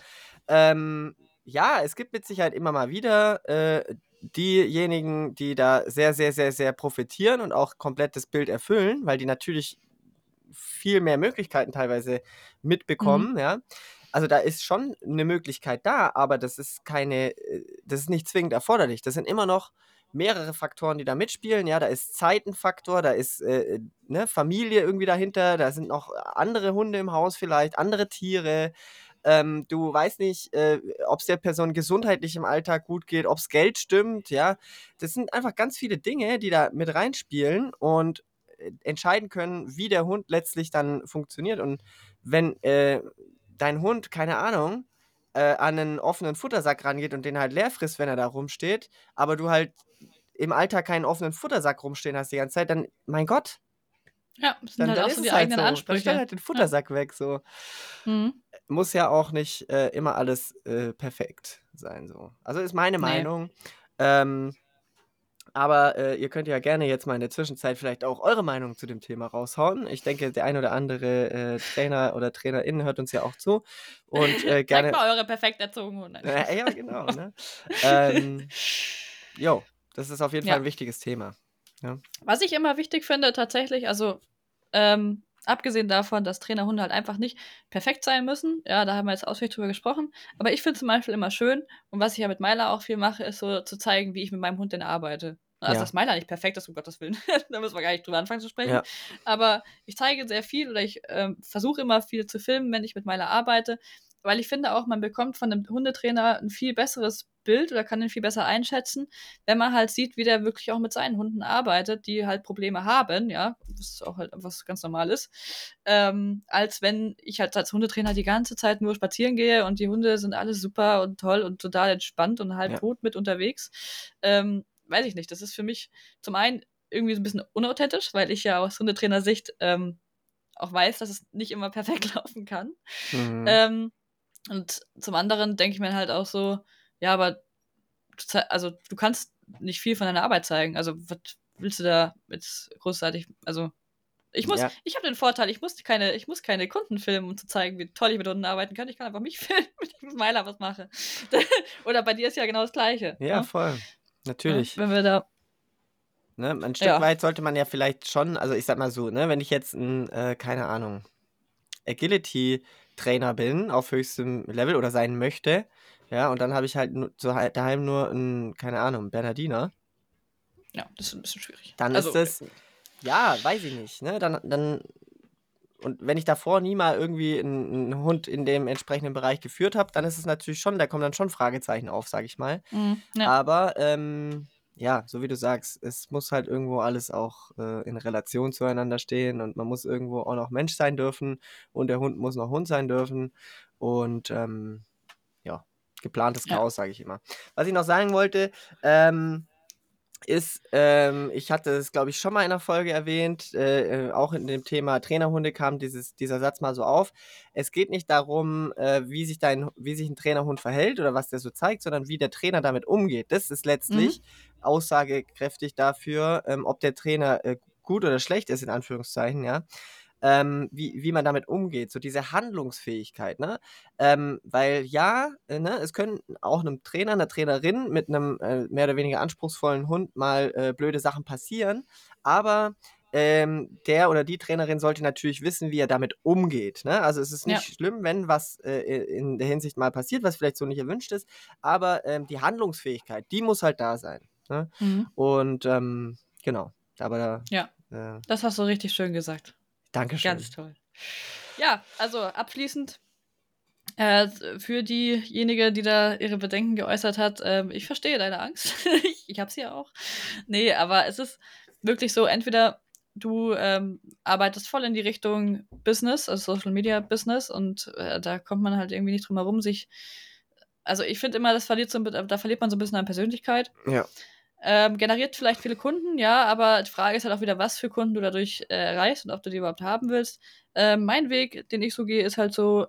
Ähm, ja, es gibt mit Sicherheit immer mal wieder äh, diejenigen, die da sehr, sehr, sehr, sehr profitieren und auch komplett das Bild erfüllen, weil die natürlich viel mehr Möglichkeiten teilweise mitbekommen, mhm. ja also da ist schon eine Möglichkeit da, aber das ist keine, äh, das ist nicht zwingend erforderlich. Das sind immer noch mehrere Faktoren, die da mitspielen. Ja, da ist Zeitenfaktor, da ist äh, äh, ne, Familie irgendwie dahinter, da sind noch andere Hunde im Haus vielleicht, andere Tiere. Ähm, du weißt nicht, äh, ob es der Person gesundheitlich im Alltag gut geht, ob es Geld stimmt, ja. Das sind einfach ganz viele Dinge, die da mit reinspielen und äh, entscheiden können, wie der Hund letztlich dann funktioniert. Und wenn äh, dein Hund, keine Ahnung, äh, an einen offenen Futtersack rangeht und den halt leer frisst, wenn er da rumsteht, aber du halt im Alltag keinen offenen Futtersack rumstehen hast die ganze Zeit, dann, mein Gott. Ja, das sind dann, halt dann auch so die halt eigenen so. Ansprüche. Dann stell halt den Futtersack ja. weg, so. Mhm. Muss ja auch nicht äh, immer alles äh, perfekt sein, so. Also ist meine nee. Meinung. Ähm, aber äh, ihr könnt ja gerne jetzt mal in der Zwischenzeit vielleicht auch eure Meinung zu dem Thema raushauen. Ich denke, der ein oder andere äh, Trainer oder Trainerin hört uns ja auch zu. Und äh, gerne. Zeigt mal eure perfekt erzogenen Hunde. ja, genau. Ne? ähm, jo, das ist auf jeden Fall ja. ein wichtiges Thema. Ja. Was ich immer wichtig finde, tatsächlich, also ähm, abgesehen davon, dass Trainerhunde halt einfach nicht perfekt sein müssen, ja, da haben wir jetzt ausführlich drüber gesprochen, aber ich finde zum Beispiel immer schön, und was ich ja mit Myla auch viel mache, ist so zu zeigen, wie ich mit meinem Hund denn arbeite. Also, ja. dass Meiler nicht perfekt ist, um Gottes Willen. da müssen wir gar nicht drüber anfangen zu sprechen. Ja. Aber ich zeige sehr viel oder ich ähm, versuche immer viel zu filmen, wenn ich mit Meiler arbeite. weil ich finde auch, man bekommt von einem Hundetrainer ein viel besseres Bild oder kann ihn viel besser einschätzen, wenn man halt sieht, wie der wirklich auch mit seinen Hunden arbeitet, die halt Probleme haben, ja, was auch halt was ganz normal ist, ähm, als wenn ich halt als Hundetrainer die ganze Zeit nur spazieren gehe und die Hunde sind alle super und toll und total entspannt und halb ja. tot mit unterwegs. Ähm, weiß ich nicht, das ist für mich zum einen irgendwie so ein bisschen unauthentisch, weil ich ja aus Hundetrainer-Sicht ähm, auch weiß, dass es nicht immer perfekt laufen kann. Mhm. Ähm, und zum anderen denke ich mir halt auch so, ja, aber also du kannst nicht viel von deiner Arbeit zeigen. Also was willst du da jetzt großartig, also ich muss, ja. ich habe den Vorteil, ich muss keine, ich muss keine Kunden filmen, um zu zeigen, wie toll ich mit Hunden arbeiten kann. Ich kann einfach mich filmen, wenn ich mit Meiler was mache. Oder bei dir ist ja genau das Gleiche. Ja, ja? Ne? voll. Natürlich. Ja, wenn wir da Ne? Ein Stück ja. weit sollte man ja vielleicht schon, also ich sag mal so, ne, wenn ich jetzt ein, äh, keine Ahnung, Agility-Trainer bin auf höchstem Level oder sein möchte, ja, und dann habe ich halt so daheim nur ein, keine Ahnung, Bernardiner. Ja, das ist ein bisschen schwierig. Dann also, ist das, ja, weiß ich nicht, ne, dann, dann, und wenn ich davor nie mal irgendwie einen, einen Hund in dem entsprechenden Bereich geführt habe, dann ist es natürlich schon, da kommen dann schon Fragezeichen auf, sage ich mal. Mhm, ja. Aber, ähm, ja, so wie du sagst, es muss halt irgendwo alles auch äh, in Relation zueinander stehen und man muss irgendwo auch noch Mensch sein dürfen und der Hund muss noch Hund sein dürfen und ähm, ja, geplantes Chaos, ja. sage ich immer. Was ich noch sagen wollte, ähm, ist, ähm, ich hatte es, glaube ich, schon mal in einer Folge erwähnt, äh, äh, auch in dem Thema Trainerhunde kam dieses, dieser Satz mal so auf. Es geht nicht darum, äh, wie, sich dein, wie sich ein Trainerhund verhält oder was der so zeigt, sondern wie der Trainer damit umgeht. Das ist letztlich mhm. aussagekräftig dafür, ähm, ob der Trainer äh, gut oder schlecht ist, in Anführungszeichen, ja ähm, wie, wie man damit umgeht, so diese Handlungsfähigkeit, ne? Ähm, weil ja, äh, ne, es können auch einem Trainer, einer Trainerin mit einem äh, mehr oder weniger anspruchsvollen Hund mal äh, blöde Sachen passieren, aber ähm, der oder die Trainerin sollte natürlich wissen, wie er damit umgeht. Ne? Also es ist nicht ja. schlimm, wenn was äh, in der Hinsicht mal passiert, was vielleicht so nicht erwünscht ist, aber ähm, die Handlungsfähigkeit, die muss halt da sein. Ne? Mhm. Und ähm, genau, aber da, Ja, äh, das hast du richtig schön gesagt. Dankeschön. Ganz toll. Ja, also abschließend äh, für diejenige, die da ihre Bedenken geäußert hat, äh, ich verstehe deine Angst. ich ich habe sie ja auch. Nee, aber es ist wirklich so, entweder du ähm, arbeitest voll in die Richtung Business, also Social Media Business, und äh, da kommt man halt irgendwie nicht drum herum, sich. Also ich finde immer, das verliert so, da verliert man so ein bisschen an Persönlichkeit. Ja. Ähm, generiert vielleicht viele Kunden, ja, aber die Frage ist halt auch wieder, was für Kunden du dadurch äh, erreichst und ob du die überhaupt haben willst. Ähm, mein Weg, den ich so gehe, ist halt so,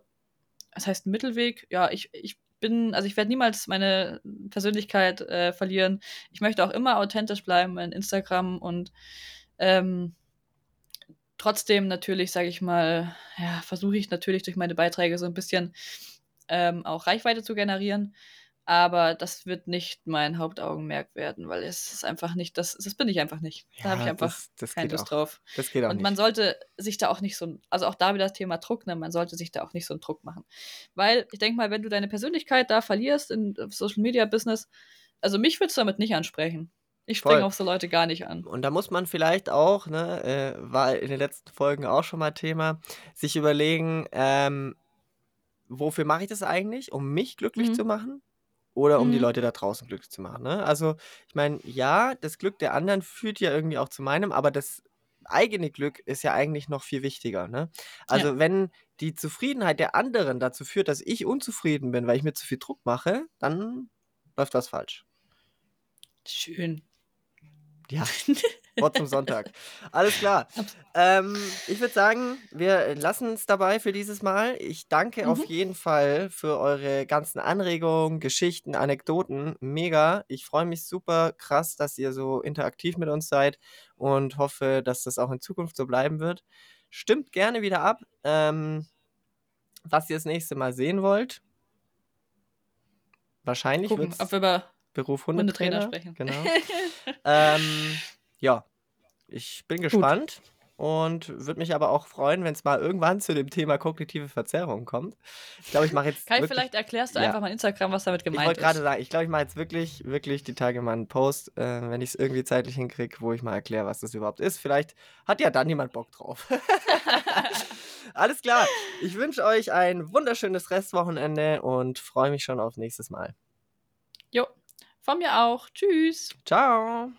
das heißt Mittelweg. Ja, ich, ich bin, also ich werde niemals meine Persönlichkeit äh, verlieren. Ich möchte auch immer authentisch bleiben in Instagram und ähm, trotzdem natürlich, sage ich mal, ja, versuche ich natürlich durch meine Beiträge so ein bisschen ähm, auch Reichweite zu generieren aber das wird nicht mein Hauptaugenmerk werden, weil es ist einfach nicht, das, das bin ich einfach nicht. Da ja, habe ich einfach das, das keine Lust auch. drauf. Das geht auch Und man nicht. sollte sich da auch nicht so, also auch da wieder das Thema Druck, ne, man sollte sich da auch nicht so einen Druck machen. Weil ich denke mal, wenn du deine Persönlichkeit da verlierst in Social Media Business, also mich würdest du damit nicht ansprechen. Ich springe auf so Leute gar nicht an. Und da muss man vielleicht auch, ne, äh, war in den letzten Folgen auch schon mal Thema, sich überlegen, ähm, wofür mache ich das eigentlich, um mich glücklich mhm. zu machen? Oder um die mhm. Leute da draußen glücklich zu machen. Ne? Also, ich meine, ja, das Glück der anderen führt ja irgendwie auch zu meinem, aber das eigene Glück ist ja eigentlich noch viel wichtiger. Ne? Also, ja. wenn die Zufriedenheit der anderen dazu führt, dass ich unzufrieden bin, weil ich mir zu viel Druck mache, dann läuft was falsch. Schön. Ja, Wort zum Sonntag. Alles klar. Ähm, ich würde sagen, wir lassen es dabei für dieses Mal. Ich danke mhm. auf jeden Fall für eure ganzen Anregungen, Geschichten, Anekdoten. Mega. Ich freue mich super krass, dass ihr so interaktiv mit uns seid und hoffe, dass das auch in Zukunft so bleiben wird. Stimmt gerne wieder ab, ähm, was ihr das nächste Mal sehen wollt. Wahrscheinlich Gucken, ob wir über Beruf Hundetrainer, sprechen. Genau. ähm, ja, ich bin gespannt Gut. und würde mich aber auch freuen, wenn es mal irgendwann zu dem Thema kognitive Verzerrung kommt. Ich glaube, ich mache jetzt. Kai, vielleicht erklärst du ja. einfach mal Instagram, was damit gemeint ist. Ich wollte gerade sagen, ich glaube, ich mache jetzt wirklich, wirklich die Tage mal einen Post, äh, wenn ich es irgendwie zeitlich hinkriege, wo ich mal erkläre, was das überhaupt ist. Vielleicht hat ja dann jemand Bock drauf. Alles klar. Ich wünsche euch ein wunderschönes Restwochenende und freue mich schon auf nächstes Mal. Jo, von mir auch. Tschüss. Ciao.